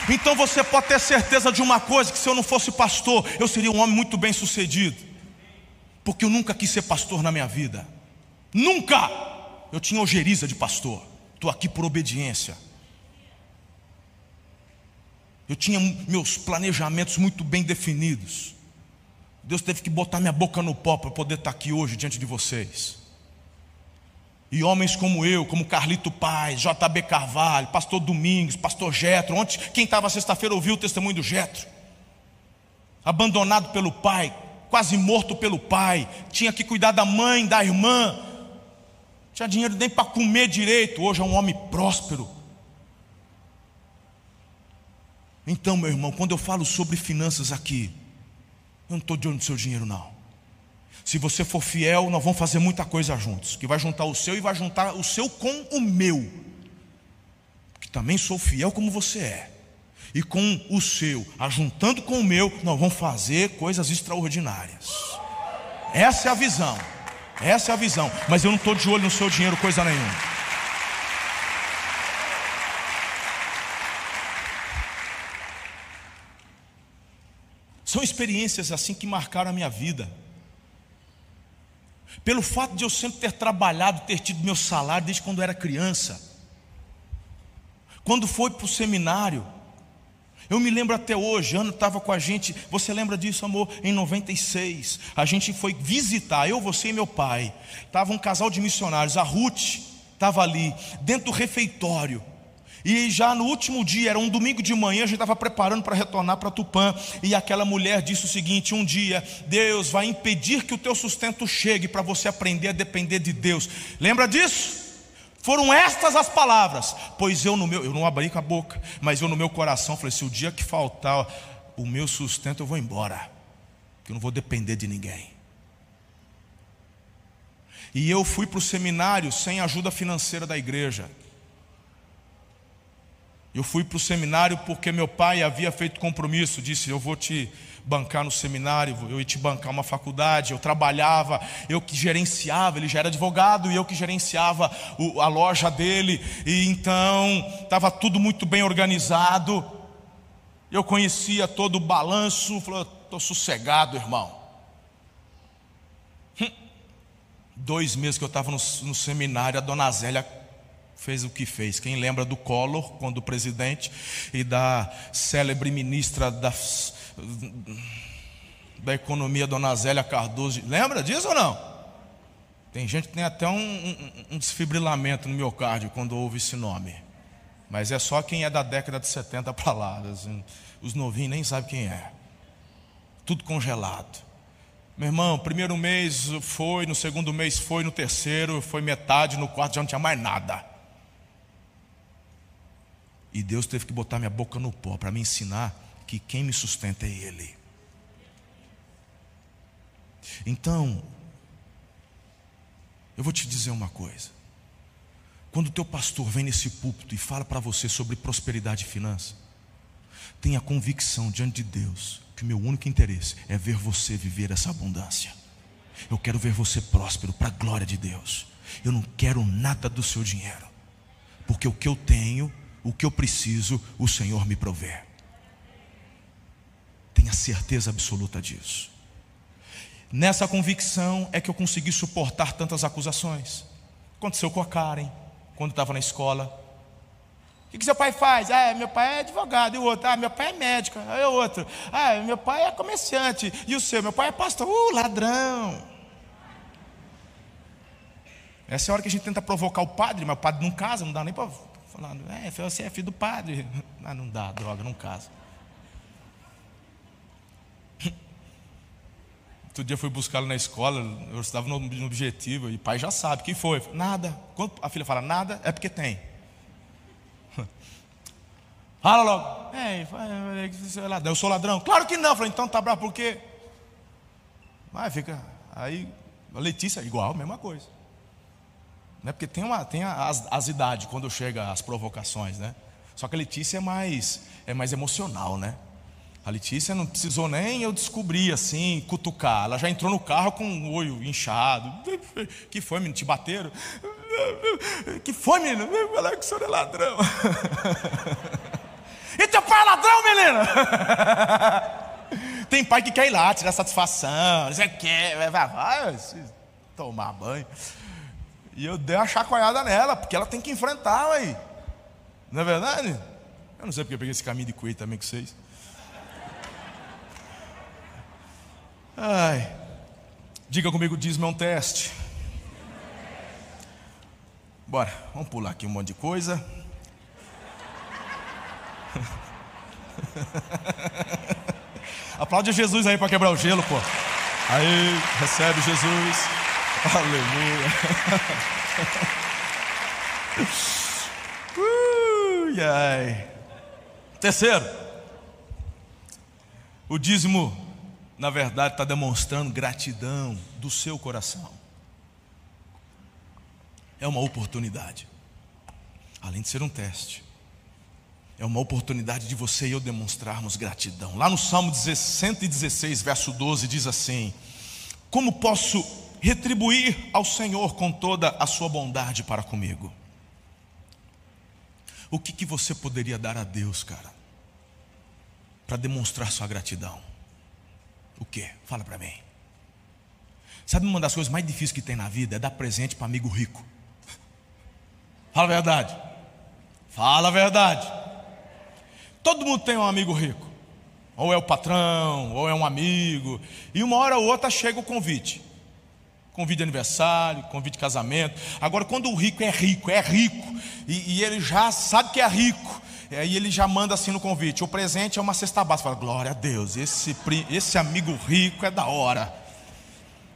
Então você pode ter certeza de uma coisa: que se eu não fosse pastor, eu seria um homem muito bem sucedido, porque eu nunca quis ser pastor na minha vida, nunca. Eu tinha ojeriza de pastor, estou aqui por obediência. Eu tinha meus planejamentos muito bem definidos. Deus teve que botar minha boca no pó para poder estar aqui hoje diante de vocês. E homens como eu, como Carlito Paz, JB Carvalho, Pastor Domingos, Pastor Getro, ontem quem estava sexta-feira ouviu o testemunho do Getro. Abandonado pelo pai, quase morto pelo pai, tinha que cuidar da mãe, da irmã, tinha dinheiro nem para comer direito, hoje é um homem próspero. Então, meu irmão, quando eu falo sobre finanças aqui, eu não estou de olho no seu dinheiro, não. Se você for fiel, nós vamos fazer muita coisa juntos. Que vai juntar o seu e vai juntar o seu com o meu. Que também sou fiel como você é. E com o seu, ajuntando com o meu, nós vamos fazer coisas extraordinárias. Essa é a visão. Essa é a visão. Mas eu não estou de olho no seu dinheiro, coisa nenhuma. São experiências assim que marcaram a minha vida. Pelo fato de eu sempre ter trabalhado, ter tido meu salário desde quando era criança. Quando foi para o seminário, eu me lembro até hoje, Ana estava com a gente, você lembra disso, amor? Em 96, a gente foi visitar, eu, você e meu pai. Estava um casal de missionários, a Ruth estava ali, dentro do refeitório. E já no último dia, era um domingo de manhã, a gente estava preparando para retornar para Tupã. E aquela mulher disse o seguinte: Um dia, Deus vai impedir que o teu sustento chegue para você aprender a depender de Deus. Lembra disso? Foram estas as palavras. Pois eu no meu, eu não abri com a boca, mas eu no meu coração falei: se o dia que faltar o meu sustento, eu vou embora. Que eu não vou depender de ninguém. E eu fui para o seminário sem ajuda financeira da igreja. Eu fui para o seminário porque meu pai havia feito compromisso, disse: Eu vou te bancar no seminário, eu ia te bancar uma faculdade. Eu trabalhava, eu que gerenciava, ele já era advogado e eu que gerenciava a loja dele, e então estava tudo muito bem organizado. Eu conhecia todo o balanço, falou: Estou sossegado, irmão. Hum. Dois meses que eu estava no, no seminário, a dona Zélia fez o que fez. Quem lembra do Collor, quando presidente, e da célebre ministra da, da Economia, Dona Zélia Cardoso, lembra disso ou não? Tem gente que tem até um, um, um desfibrilamento no miocárdio quando ouve esse nome. Mas é só quem é da década de 70 para lá. Assim, os novinhos nem sabem quem é. Tudo congelado. Meu irmão, primeiro mês foi, no segundo mês foi, no terceiro foi metade, no quarto já não tinha mais nada. E Deus teve que botar minha boca no pó para me ensinar que quem me sustenta é Ele. Então, eu vou te dizer uma coisa. Quando o teu pastor vem nesse púlpito e fala para você sobre prosperidade e finança, tenha convicção diante de Deus que o meu único interesse é ver você viver essa abundância. Eu quero ver você próspero para a glória de Deus. Eu não quero nada do seu dinheiro, porque o que eu tenho o que eu preciso, o Senhor me provê. Tenha certeza absoluta disso. Nessa convicção é que eu consegui suportar tantas acusações. Aconteceu com a Karen, quando estava na escola. O que, seu pai faz? Ah, meu pai é advogado. E o outro? Ah, meu pai é médico. Aí o outro? Ah, meu pai é comerciante. E o seu? Meu pai é pastor. Uh, ladrão. Essa é a hora que a gente tenta provocar o padre, mas o padre não casa, não dá nem para falando, é, você é filho do padre. Ah, não dá, droga, não casa. Outro dia eu fui buscá-lo na escola, eu estava no, objetivo, e o pai já sabe, quem foi? Nada. Quando a filha fala nada, é porque tem. Fala logo. É, eu sou ladrão. Claro que não. Eu falei, então tá bravo por quê? Mas fica. Aí, a Letícia, igual, mesma coisa. Né? Porque tem, uma, tem as, as idades quando chega as provocações, né? Só que a Letícia é mais, é mais emocional, né? A Letícia não precisou nem eu descobrir assim, cutucar. Ela já entrou no carro com o olho inchado. Que foi, menino? Te bateram? Que foi, menino? Falar que o senhor é ladrão. E teu pai é ladrão, menina? Tem pai que quer ir lá, tirar satisfação. Você quer, vai, vai, tomar banho. E eu dei uma chacoalhada nela, porque ela tem que enfrentar aí. Não é verdade? Eu não sei porque eu peguei esse caminho de coelho também com vocês. Ai. Diga comigo, dízimo é um teste. Bora, vamos pular aqui um monte de coisa. Aplaude Jesus aí para quebrar o gelo, pô. Aí, recebe Jesus. Aleluia. Ui, ai. Terceiro, o dízimo, na verdade, está demonstrando gratidão do seu coração. É uma oportunidade, além de ser um teste. É uma oportunidade de você e eu demonstrarmos gratidão. Lá no Salmo 116, verso 12, diz assim: Como posso retribuir ao Senhor com toda a sua bondade para comigo? O que, que você poderia dar a Deus, cara, para demonstrar sua gratidão? O que? Fala para mim. Sabe uma das coisas mais difíceis que tem na vida é dar presente para amigo rico. Fala a verdade. Fala a verdade. Todo mundo tem um amigo rico. Ou é o patrão, ou é um amigo. E uma hora ou outra chega o convite. Convite de aniversário, convite de casamento. Agora, quando o rico é rico, é rico, e, e ele já sabe que é rico, aí ele já manda assim no convite: o presente é uma cesta básica. Fala, glória a Deus, esse, esse amigo rico é da hora.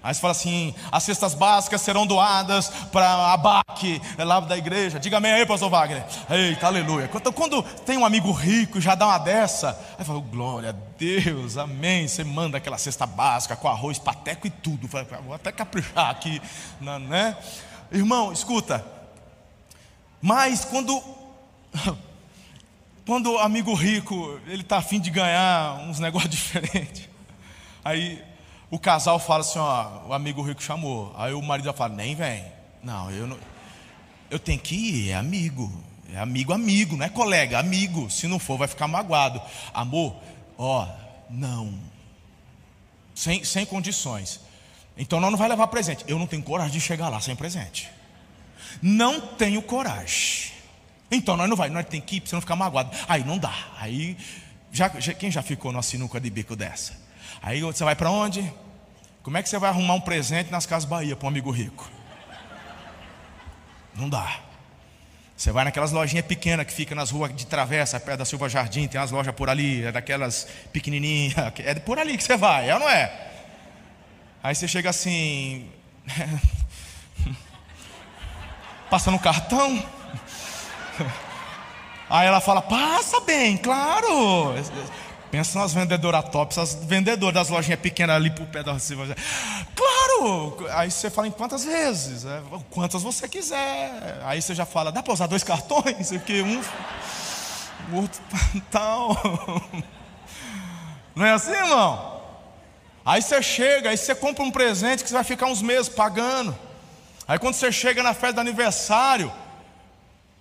Aí você fala assim: as cestas básicas serão doadas para a BAC, é lá da igreja. Diga amém aí, pastor Wagner. Eita, aleluia. Então, quando tem um amigo rico já dá uma dessa, aí fala: glória a Deus, amém. Você manda aquela cesta básica com arroz, pateco e tudo. Fala, vou até caprichar aqui, né? Irmão, escuta. Mas quando. Quando o amigo rico, ele está afim de ganhar uns negócios diferentes. Aí o casal fala assim: ó, o amigo rico chamou. Aí o marido fala: nem vem. Não, eu não. Eu tenho que ir, é amigo. É amigo, amigo, não é colega, amigo. Se não for, vai ficar magoado. Amor, ó, não. Sem, sem condições. Então nós não vai levar presente. Eu não tenho coragem de chegar lá sem presente. Não tenho coragem. Então nós não vai, nós tem que ir para você não ficar magoado. Aí não dá. Aí já, já, quem já ficou numa sinuca de bico dessa? Aí você vai para onde? Como é que você vai arrumar um presente nas Casas Bahia para um amigo rico? Não dá. Você vai naquelas lojinhas pequenas que fica nas ruas de travessa, perto da Silva Jardim, tem umas lojas por ali, é daquelas pequenininhas, é por ali que você vai, é ou não é? Aí você chega assim, passa no cartão, aí ela fala, passa bem, claro. Pensa nas vendedoras top, essas vendedoras das lojinhas pequenas ali por pé da Silva. Claro! Aí você fala em quantas vezes? É, quantas você quiser. Aí você já fala, dá para usar dois cartões? Porque um. O outro tal. Não é assim, irmão? Aí você chega, aí você compra um presente que você vai ficar uns meses pagando. Aí quando você chega na festa do aniversário,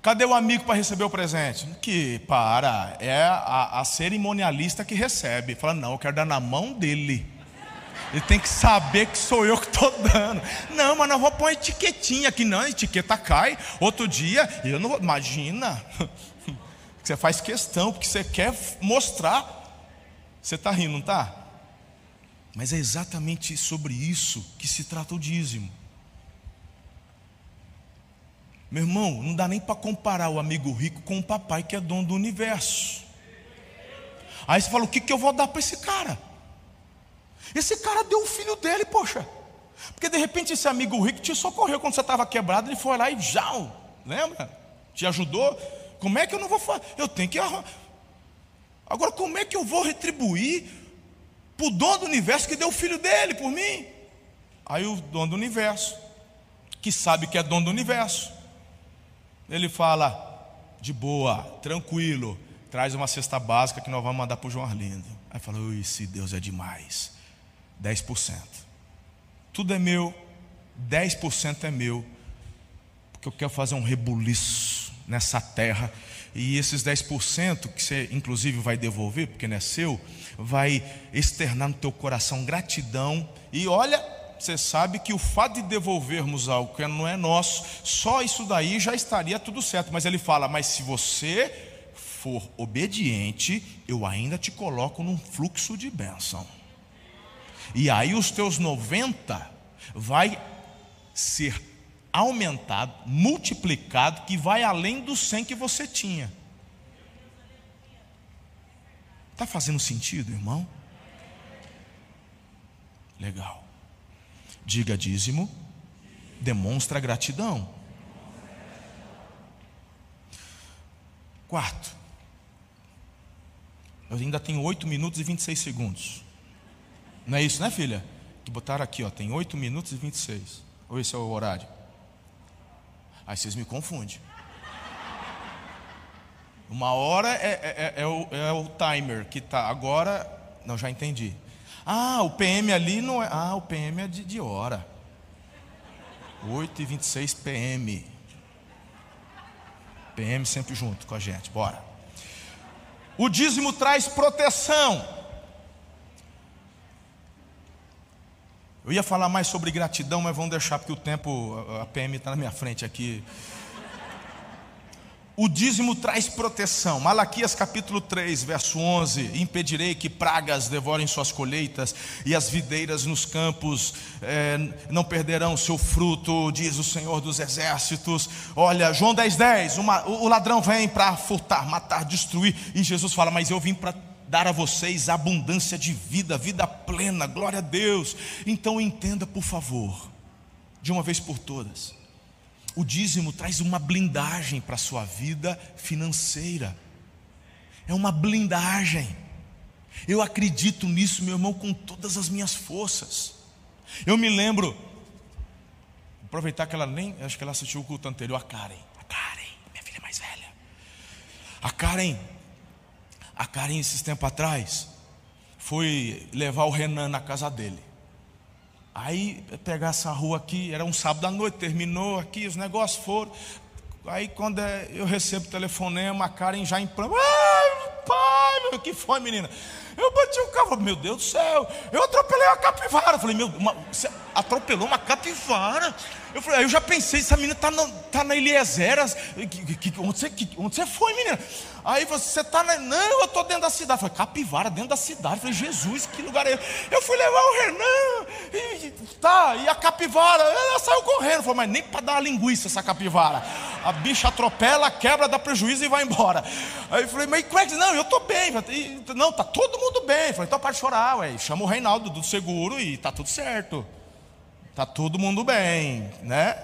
Cadê o amigo para receber o presente? Que para, é a, a cerimonialista que recebe. Fala, não, eu quero dar na mão dele. Ele tem que saber que sou eu que estou dando. Não, mas não vou pôr etiquetinha aqui, não. A etiqueta cai. Outro dia, eu não vou. Imagina. Você faz questão, porque você quer mostrar. Você está rindo, não está? Mas é exatamente sobre isso que se trata o dízimo. Meu irmão, não dá nem para comparar o amigo rico com o papai que é dono do universo. Aí você fala: o que, que eu vou dar para esse cara? Esse cara deu o filho dele, poxa. Porque de repente esse amigo rico te socorreu quando você estava quebrado, ele foi lá e já, lembra? Te ajudou. Como é que eu não vou fazer? Eu tenho que. Agora, como é que eu vou retribuir para o dono do universo que deu o filho dele por mim? Aí o dono do universo, que sabe que é dono do universo, ele fala, de boa, tranquilo, traz uma cesta básica que nós vamos mandar para o João Arlindo. Aí fala, ui, se Deus é demais. 10%. Tudo é meu, 10% é meu, porque eu quero fazer um rebuliço nessa terra. E esses 10% que você inclusive vai devolver, porque não é seu, vai externar no teu coração gratidão. E olha, você sabe que o fato de devolvermos algo que não é nosso, só isso daí já estaria tudo certo. Mas ele fala: Mas se você for obediente, eu ainda te coloco num fluxo de bênção. E aí os teus 90 vai ser aumentado, multiplicado, que vai além do 100 que você tinha. Está fazendo sentido, irmão? Legal. Diga dízimo, demonstra gratidão. Quarto, eu ainda tenho 8 minutos e 26 segundos. Não é isso, né, filha? Que botaram aqui, ó, tem 8 minutos e 26. Ou esse é o horário? Aí vocês me confundem. Uma hora é, é, é, é, o, é o timer que tá. Agora, não, já entendi. Ah, o PM ali não é. Ah, o PM é de, de hora. 8 e 26 PM. PM sempre junto com a gente, bora. O dízimo traz proteção. Eu ia falar mais sobre gratidão, mas vamos deixar porque o tempo, a PM está na minha frente aqui. O dízimo traz proteção. Malaquias capítulo 3, verso 11: Impedirei que pragas devorem suas colheitas, e as videiras nos campos é, não perderão seu fruto, diz o Senhor dos Exércitos. Olha, João 10, 10: uma, o ladrão vem para furtar, matar, destruir, e Jesus fala: Mas eu vim para dar a vocês abundância de vida, vida plena, glória a Deus. Então entenda, por favor, de uma vez por todas o dízimo traz uma blindagem para a sua vida financeira. É uma blindagem. Eu acredito nisso, meu irmão, com todas as minhas forças. Eu me lembro, aproveitar que ela nem, acho que ela assistiu o culto anterior, a Karen. A Karen, minha filha mais velha. A Karen, a Karen, esses tempos atrás, foi levar o Renan na casa dele. Aí pegar essa rua aqui, era um sábado à noite, terminou aqui, os negócios foram. Aí quando é, eu recebo o telefonema, a Karen já em plano, ai, pai, o que foi, menina? Eu bati o carro, meu Deus do céu, eu atropelei a capivara. Eu falei, meu, uma, você atropelou uma capivara? Eu falei, aí eu já pensei, essa menina está tá na Eliezeras, onde você, onde você foi, menina? Aí você está na. Não, eu estou dentro da cidade. Eu falei, capivara dentro da cidade. Eu falei, Jesus, que lugar é esse? Eu fui levar o Renan, e, tá, e a capivara, ela saiu correndo. Eu falei, mas nem para dar a linguiça essa capivara. A bicha atropela, quebra, dá prejuízo e vai embora. Aí eu falei, mas como é que. Não, eu estou bem. Não, tá todo mundo bem. Eu falei, então para de chorar, ué. Chama o Reinaldo do seguro e tá tudo certo. Tá todo mundo bem, né?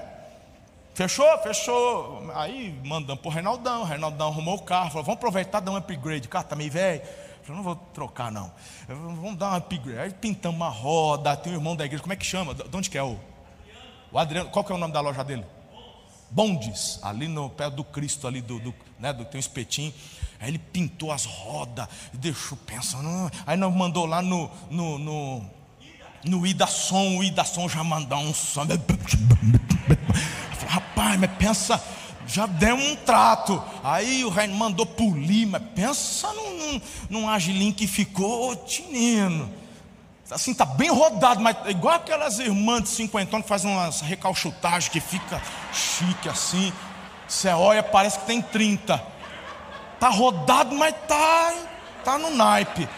Fechou? Fechou. Aí mandamos pro Reinaldão. O Reinaldão arrumou o carro. Falou: vamos aproveitar dar um upgrade. O carro tá meio velho. Falei, não vou trocar, não. Vamos dar um upgrade. Aí pintamos uma roda. Tem um irmão da igreja. Como é que chama? De onde que é o? O Adriano. Qual que é o nome da loja dele? Bondes. Ali no pé do Cristo, ali do, do né? Do, tem um espetinho. Aí ele pintou as rodas. Deixou pensando. Aí nós mandou lá no, no, no no Idason, o Idason já mandou um som. Rapaz, mas pensa, já deu um trato. Aí o Reino mandou polir, mas pensa num, num, num agilim que ficou tinino. Assim, tá bem rodado, mas igual aquelas irmãs de 50 anos que fazem umas recalchutagens que fica chique assim. Você olha, parece que tem 30. Tá rodado, mas tá, tá no naipe.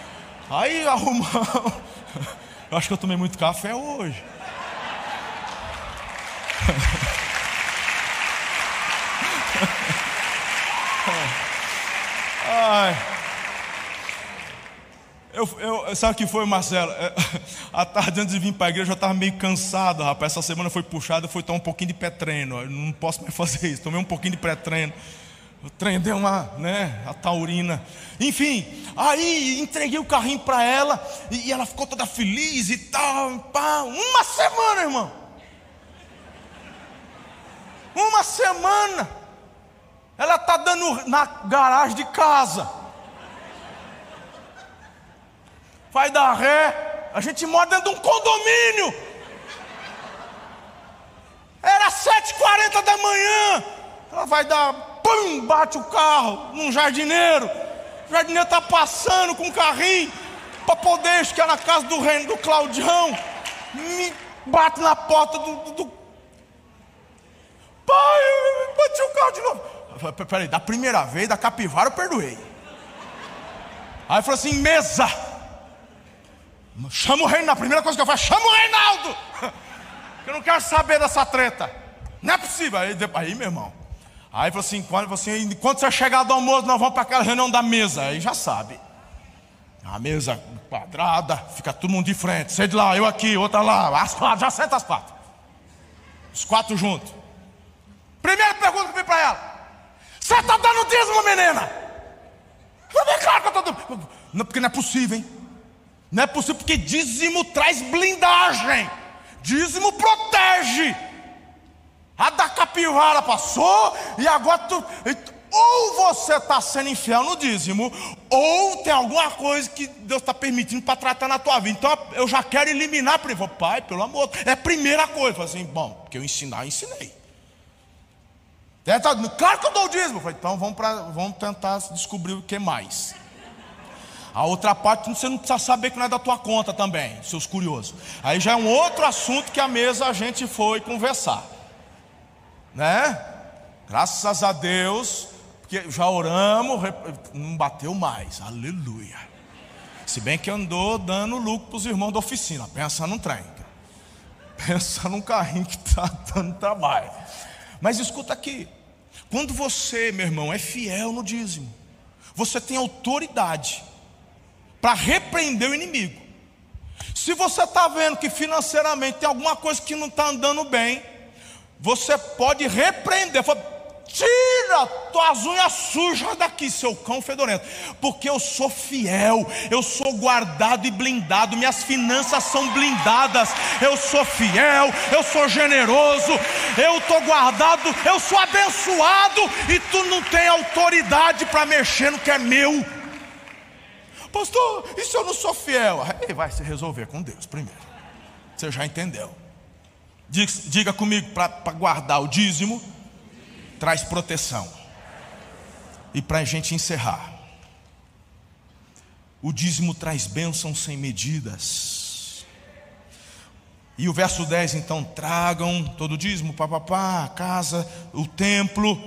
Aí arrumamos. Eu acho que eu tomei muito café hoje. Ai. Eu, eu, sabe o que foi, Marcelo? É, a tarde antes de vir para a igreja eu estava meio cansado, rapaz. Essa semana foi puxada, foi tomar um pouquinho de pré-treino. Não posso mais fazer isso. Tomei um pouquinho de pré-treino. O trem deu uma, né, a taurina. Enfim, aí entreguei o carrinho para ela e, ela ficou toda feliz e tal. Pá, uma semana, irmão. Uma semana. Ela tá dando na garagem de casa. vai dar ré. A gente mora dentro de um condomínio. Era 7h40 da manhã. Ela vai dar, pum, bate o carro num jardineiro. O jardineiro está passando com um carrinho para poder esquiar na casa do reino do Claudião. Me bate na porta do, do, do... Pai, bati o carro de novo. Peraí, da primeira vez, da capivara eu perdoei. Aí falou assim: mesa. Chama o Reinaldo. A primeira coisa que eu faço, chama o Reinaldo. Eu não quero saber dessa treta. Não é possível. Aí, aí meu irmão. Aí falou assim: quando, assim, quando você chegar do almoço, nós vamos para aquela reunião da mesa. Aí já sabe. A mesa quadrada, fica todo mundo de frente. Você de lá, eu aqui, outra lá. As quatro, já senta as quatro. Os quatro juntos. Primeira pergunta que eu fiz para ela: Você está dando dízimo, menina? Eu falei, claro que eu estou dando. Não, porque não é possível, hein? Não é possível, porque dízimo traz blindagem. Dízimo protege. A da capivara passou e agora tu. Ou você está sendo infiel no dízimo, ou tem alguma coisa que Deus está permitindo para tratar na tua vida. Então eu já quero eliminar primeiro. Pai, pelo amor, é a primeira coisa. Falei assim, bom, porque eu ensinar, eu ensinei. É, tá, claro que eu dou o dízimo. Falei, então vamos, pra, vamos tentar descobrir o que mais. A outra parte você não precisa saber que não é da tua conta também, seus curiosos. Aí já é um outro assunto que a mesa a gente foi conversar. Né? Graças a Deus, porque já oramos, não bateu mais. Aleluia. Se bem que andou dando lucro para os irmãos da oficina. Pensa num trem. Pensa num carrinho que está dando trabalho. Mas escuta aqui. Quando você, meu irmão, é fiel no dízimo, você tem autoridade para repreender o inimigo. Se você está vendo que financeiramente tem alguma coisa que não está andando bem, você pode repreender. Tira tuas unhas sujas daqui, seu cão fedorento, porque eu sou fiel, eu sou guardado e blindado, minhas finanças são blindadas, eu sou fiel, eu sou generoso, eu estou guardado, eu sou abençoado, e tu não tem autoridade para mexer no que é meu. Pastor, e se eu não sou fiel? Aí vai se resolver com Deus primeiro. Você já entendeu? Diga, comigo para guardar o dízimo, traz proteção. E para a gente encerrar, o dízimo traz bênção sem medidas. E o verso 10 então: tragam todo o dízimo, papapá, a casa, o templo,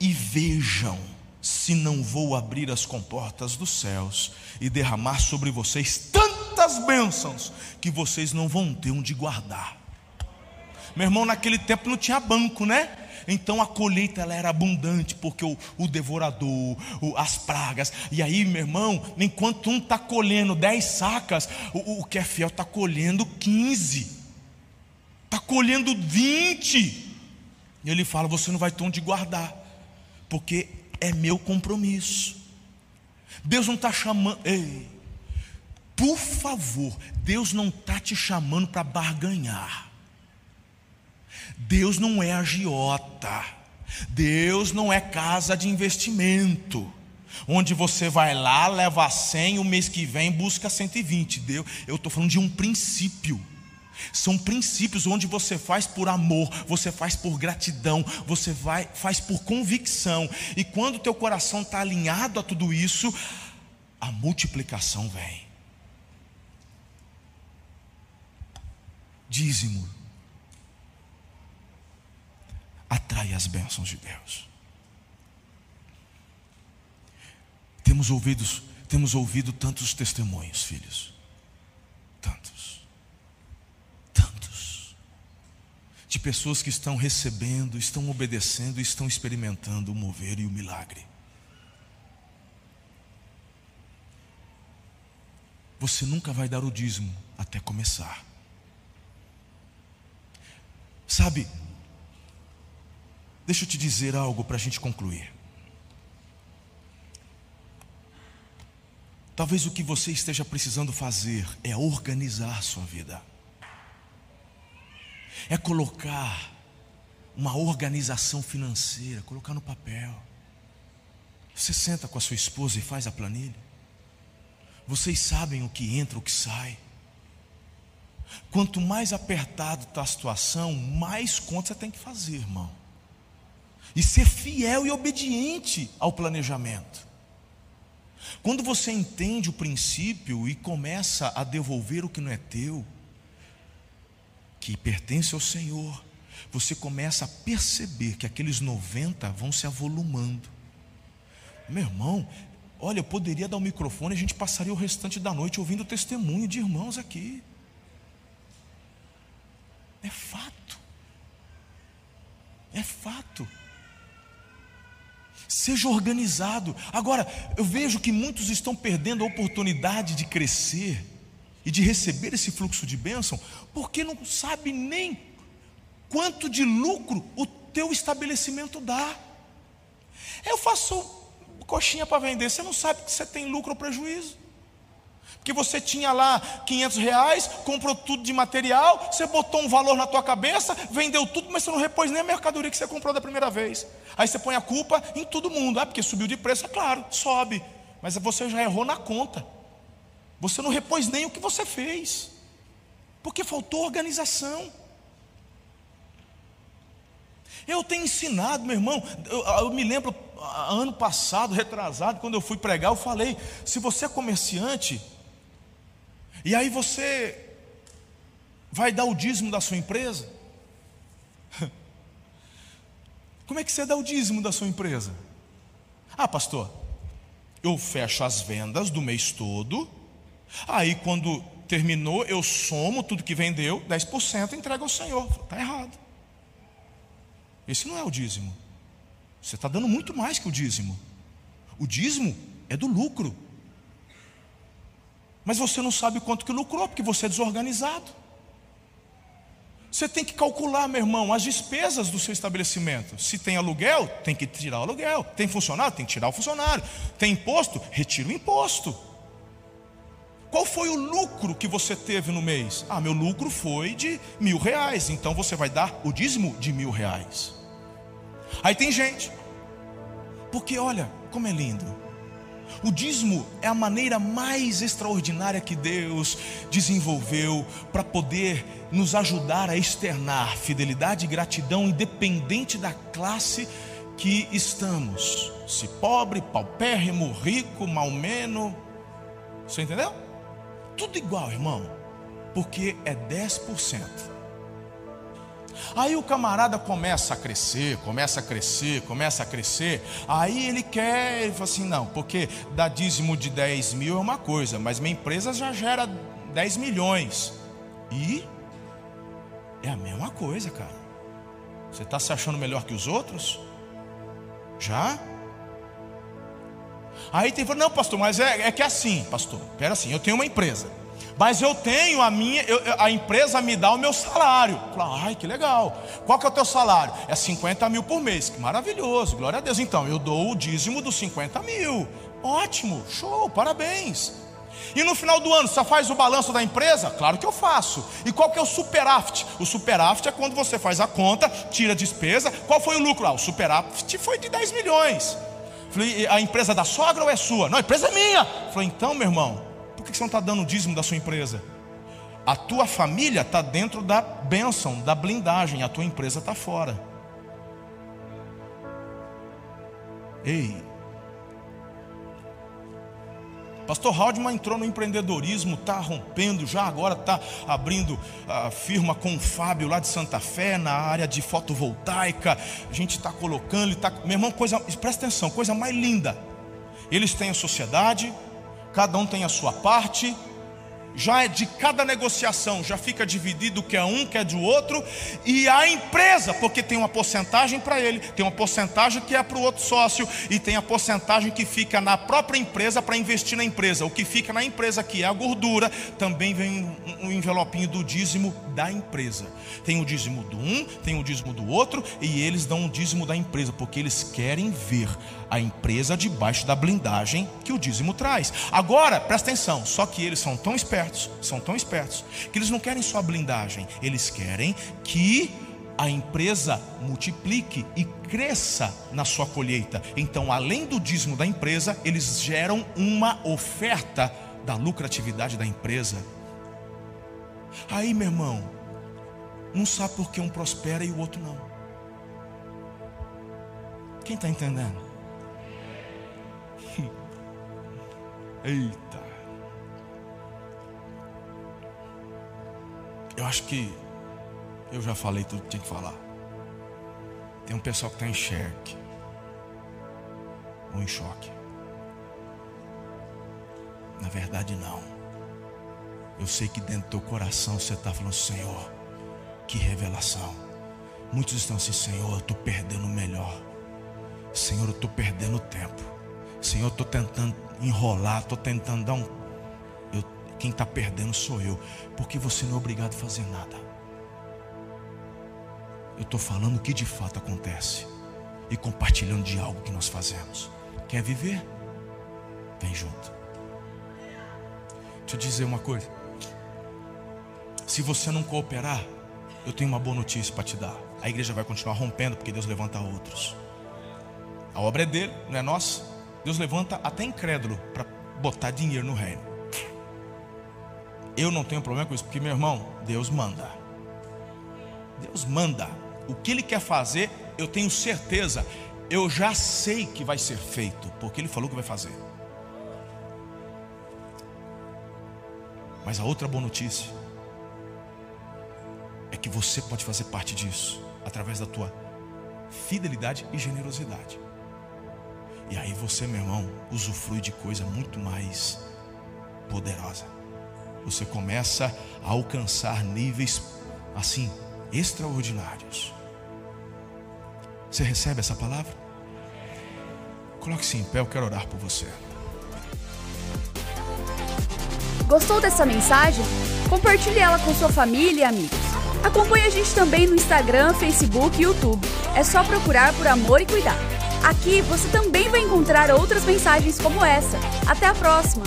e vejam se não vou abrir as comportas dos céus e derramar sobre vocês tantas bênçãos que vocês não vão ter onde guardar. Meu irmão, naquele tempo não tinha banco, né? Então a colheita ela era abundante, porque o, o devorador, o, as pragas. E aí, meu irmão, enquanto um está colhendo 10 sacas, o, o que é fiel está colhendo 15, está colhendo 20. E ele fala: Você não vai ter onde guardar, porque é meu compromisso. Deus não está chamando. Ei, por favor, Deus não está te chamando para barganhar. Deus não é agiota. Deus não é casa de investimento. Onde você vai lá, leva 100, o mês que vem busca 120. Deus, eu estou falando de um princípio. São princípios onde você faz por amor, você faz por gratidão, você vai, faz por convicção. E quando o teu coração está alinhado a tudo isso, a multiplicação vem. Dízimo atrai as bênçãos de Deus. Temos ouvido, temos ouvido tantos testemunhos, filhos. Tantos de pessoas que estão recebendo, estão obedecendo, estão experimentando o mover e o milagre. Você nunca vai dar o dízimo até começar. Sabe, deixa eu te dizer algo para a gente concluir. Talvez o que você esteja precisando fazer é organizar sua vida é colocar uma organização financeira, colocar no papel. Você senta com a sua esposa e faz a planilha. Vocês sabem o que entra, o que sai. Quanto mais apertado está a situação, mais conta você tem que fazer, irmão. E ser fiel e obediente ao planejamento. Quando você entende o princípio e começa a devolver o que não é teu, que pertence ao Senhor, você começa a perceber que aqueles 90 vão se avolumando. Meu irmão, olha, eu poderia dar o microfone e a gente passaria o restante da noite ouvindo o testemunho de irmãos aqui. É fato. É fato. Seja organizado. Agora, eu vejo que muitos estão perdendo a oportunidade de crescer e de receber esse fluxo de bênção, porque não sabe nem quanto de lucro o teu estabelecimento dá. Eu faço coxinha para vender, você não sabe que você tem lucro ou prejuízo que você tinha lá 500 reais, comprou tudo de material, você botou um valor na tua cabeça, vendeu tudo, mas você não repôs nem a mercadoria que você comprou da primeira vez. Aí você põe a culpa em todo mundo, ah, porque subiu de preço, é claro, sobe, mas você já errou na conta. Você não repôs nem o que você fez, porque faltou organização. Eu tenho ensinado, meu irmão, eu, eu, me lembro, ano passado, retrasado, quando eu fui pregar, eu falei: se você é comerciante, e aí você vai dar o dízimo da sua empresa? Como é que você dá o dízimo da sua empresa? Ah, pastor, eu fecho as vendas do mês todo, aí quando terminou, eu somo tudo que vendeu, 10% entrego ao Senhor. Está errado. Esse não é o dízimo. Você está dando muito mais que o dízimo. O dízimo é do lucro. Mas você não sabe quanto que lucrou, porque você é desorganizado. Você tem que calcular, meu irmão, as despesas do seu estabelecimento. Se tem aluguel, tem que tirar o aluguel. Tem funcionário, tem que tirar o funcionário. Tem imposto, retira o imposto. Qual foi o lucro que você teve no mês? Ah, meu lucro foi de mil reais. Então você vai dar o dízimo de mil reais. Aí tem gente, porque olha como é lindo. O dízimo é a maneira mais extraordinária que Deus desenvolveu para poder nos ajudar a externar fidelidade e gratidão, independente da classe que estamos. Se pobre, paupérrimo, rico, malmeno. Você entendeu? Tudo igual, irmão. Porque é 10%. Aí o camarada começa a crescer, começa a crescer, começa a crescer. Aí ele quer, ele fala assim: não, porque dar dízimo de 10 mil é uma coisa, mas minha empresa já gera 10 milhões. E é a mesma coisa, cara. Você está se achando melhor que os outros? Já? Aí tem falando, não, pastor, mas é, é que é assim, pastor. Pera assim, eu tenho uma empresa. Mas eu tenho a minha, eu, a empresa me dá o meu salário. Fala, ai que legal. Qual que é o teu salário? É 50 mil por mês. Que maravilhoso, glória a Deus. Então, eu dou o dízimo dos 50 mil. Ótimo, show, parabéns. E no final do ano, você faz o balanço da empresa? Claro que eu faço. E qual que é o superávit? O superávit é quando você faz a conta, tira a despesa. Qual foi o lucro? Ah, o superávit foi de 10 milhões. Falei, a empresa é da sogra ou é sua? Não, a empresa é minha. Falei, então, meu irmão, por que você não está dando o dízimo da sua empresa? A tua família está dentro da bênção, da blindagem, a tua empresa está fora. Ei, Pastor Haldman entrou no empreendedorismo, está rompendo, já agora está abrindo a firma com o Fábio lá de Santa Fé, na área de fotovoltaica. A gente está colocando, está. Meu irmão, coisa, presta atenção, coisa mais linda. Eles têm a sociedade, cada um tem a sua parte, já é de cada negociação, já fica dividido o que é um, que é do outro, e a empresa, porque tem uma porcentagem para ele, tem uma porcentagem que é para o outro sócio, e tem a porcentagem que fica na própria empresa para investir na empresa. O que fica na empresa, que é a gordura, também vem um envelopinho do dízimo da empresa. Tem o dízimo do um, tem o dízimo do outro, e eles dão o dízimo da empresa, porque eles querem ver a empresa debaixo da blindagem que o dízimo traz. Agora, presta atenção, só que eles são tão espertos, são tão espertos, que eles não querem só blindagem, eles querem que a empresa multiplique e cresça na sua colheita. Então, além do dízimo da empresa, eles geram uma oferta da lucratividade da empresa. Aí, meu irmão, não sabe por que um prospera e o outro não. Quem está entendendo? Eita. Eu acho que eu já falei tudo que tinha que falar. Tem um pessoal que está em xeque ou em choque. Na verdade, não. Eu sei que dentro do teu coração você está falando, Senhor, que revelação. Muitos estão assim, Senhor, eu estou perdendo o melhor. Senhor, eu estou perdendo tempo. Senhor, eu estou tentando enrolar, estou tentando dar um. Quem está perdendo sou eu, porque você não é obrigado a fazer nada. Eu estou falando o que de fato acontece e compartilhando de algo que nós fazemos. Quer viver? Vem junto. Deixa eu dizer uma coisa. Se você não cooperar, eu tenho uma boa notícia para te dar. A igreja vai continuar rompendo porque Deus levanta outros. A obra é dele, não é nossa. Deus levanta até incrédulo para botar dinheiro no reino. Eu não tenho problema com isso, porque meu irmão, Deus manda. Deus manda. O que Ele quer fazer, eu tenho certeza, eu já sei que vai ser feito, porque Ele falou que vai fazer. Mas a outra boa notícia é que você pode fazer parte disso através da tua fidelidade e generosidade. E aí você, meu irmão, usufrui de coisa muito mais poderosa. Você começa a alcançar níveis assim extraordinários. Você recebe essa palavra? Coloque-se em pé, eu quero orar por você. Gostou dessa mensagem? Compartilhe ela com sua família e amigos. Acompanhe a gente também no Instagram, Facebook e YouTube. É só procurar por Amor e Cuidar. Aqui você também vai encontrar outras mensagens como essa. Até a próxima!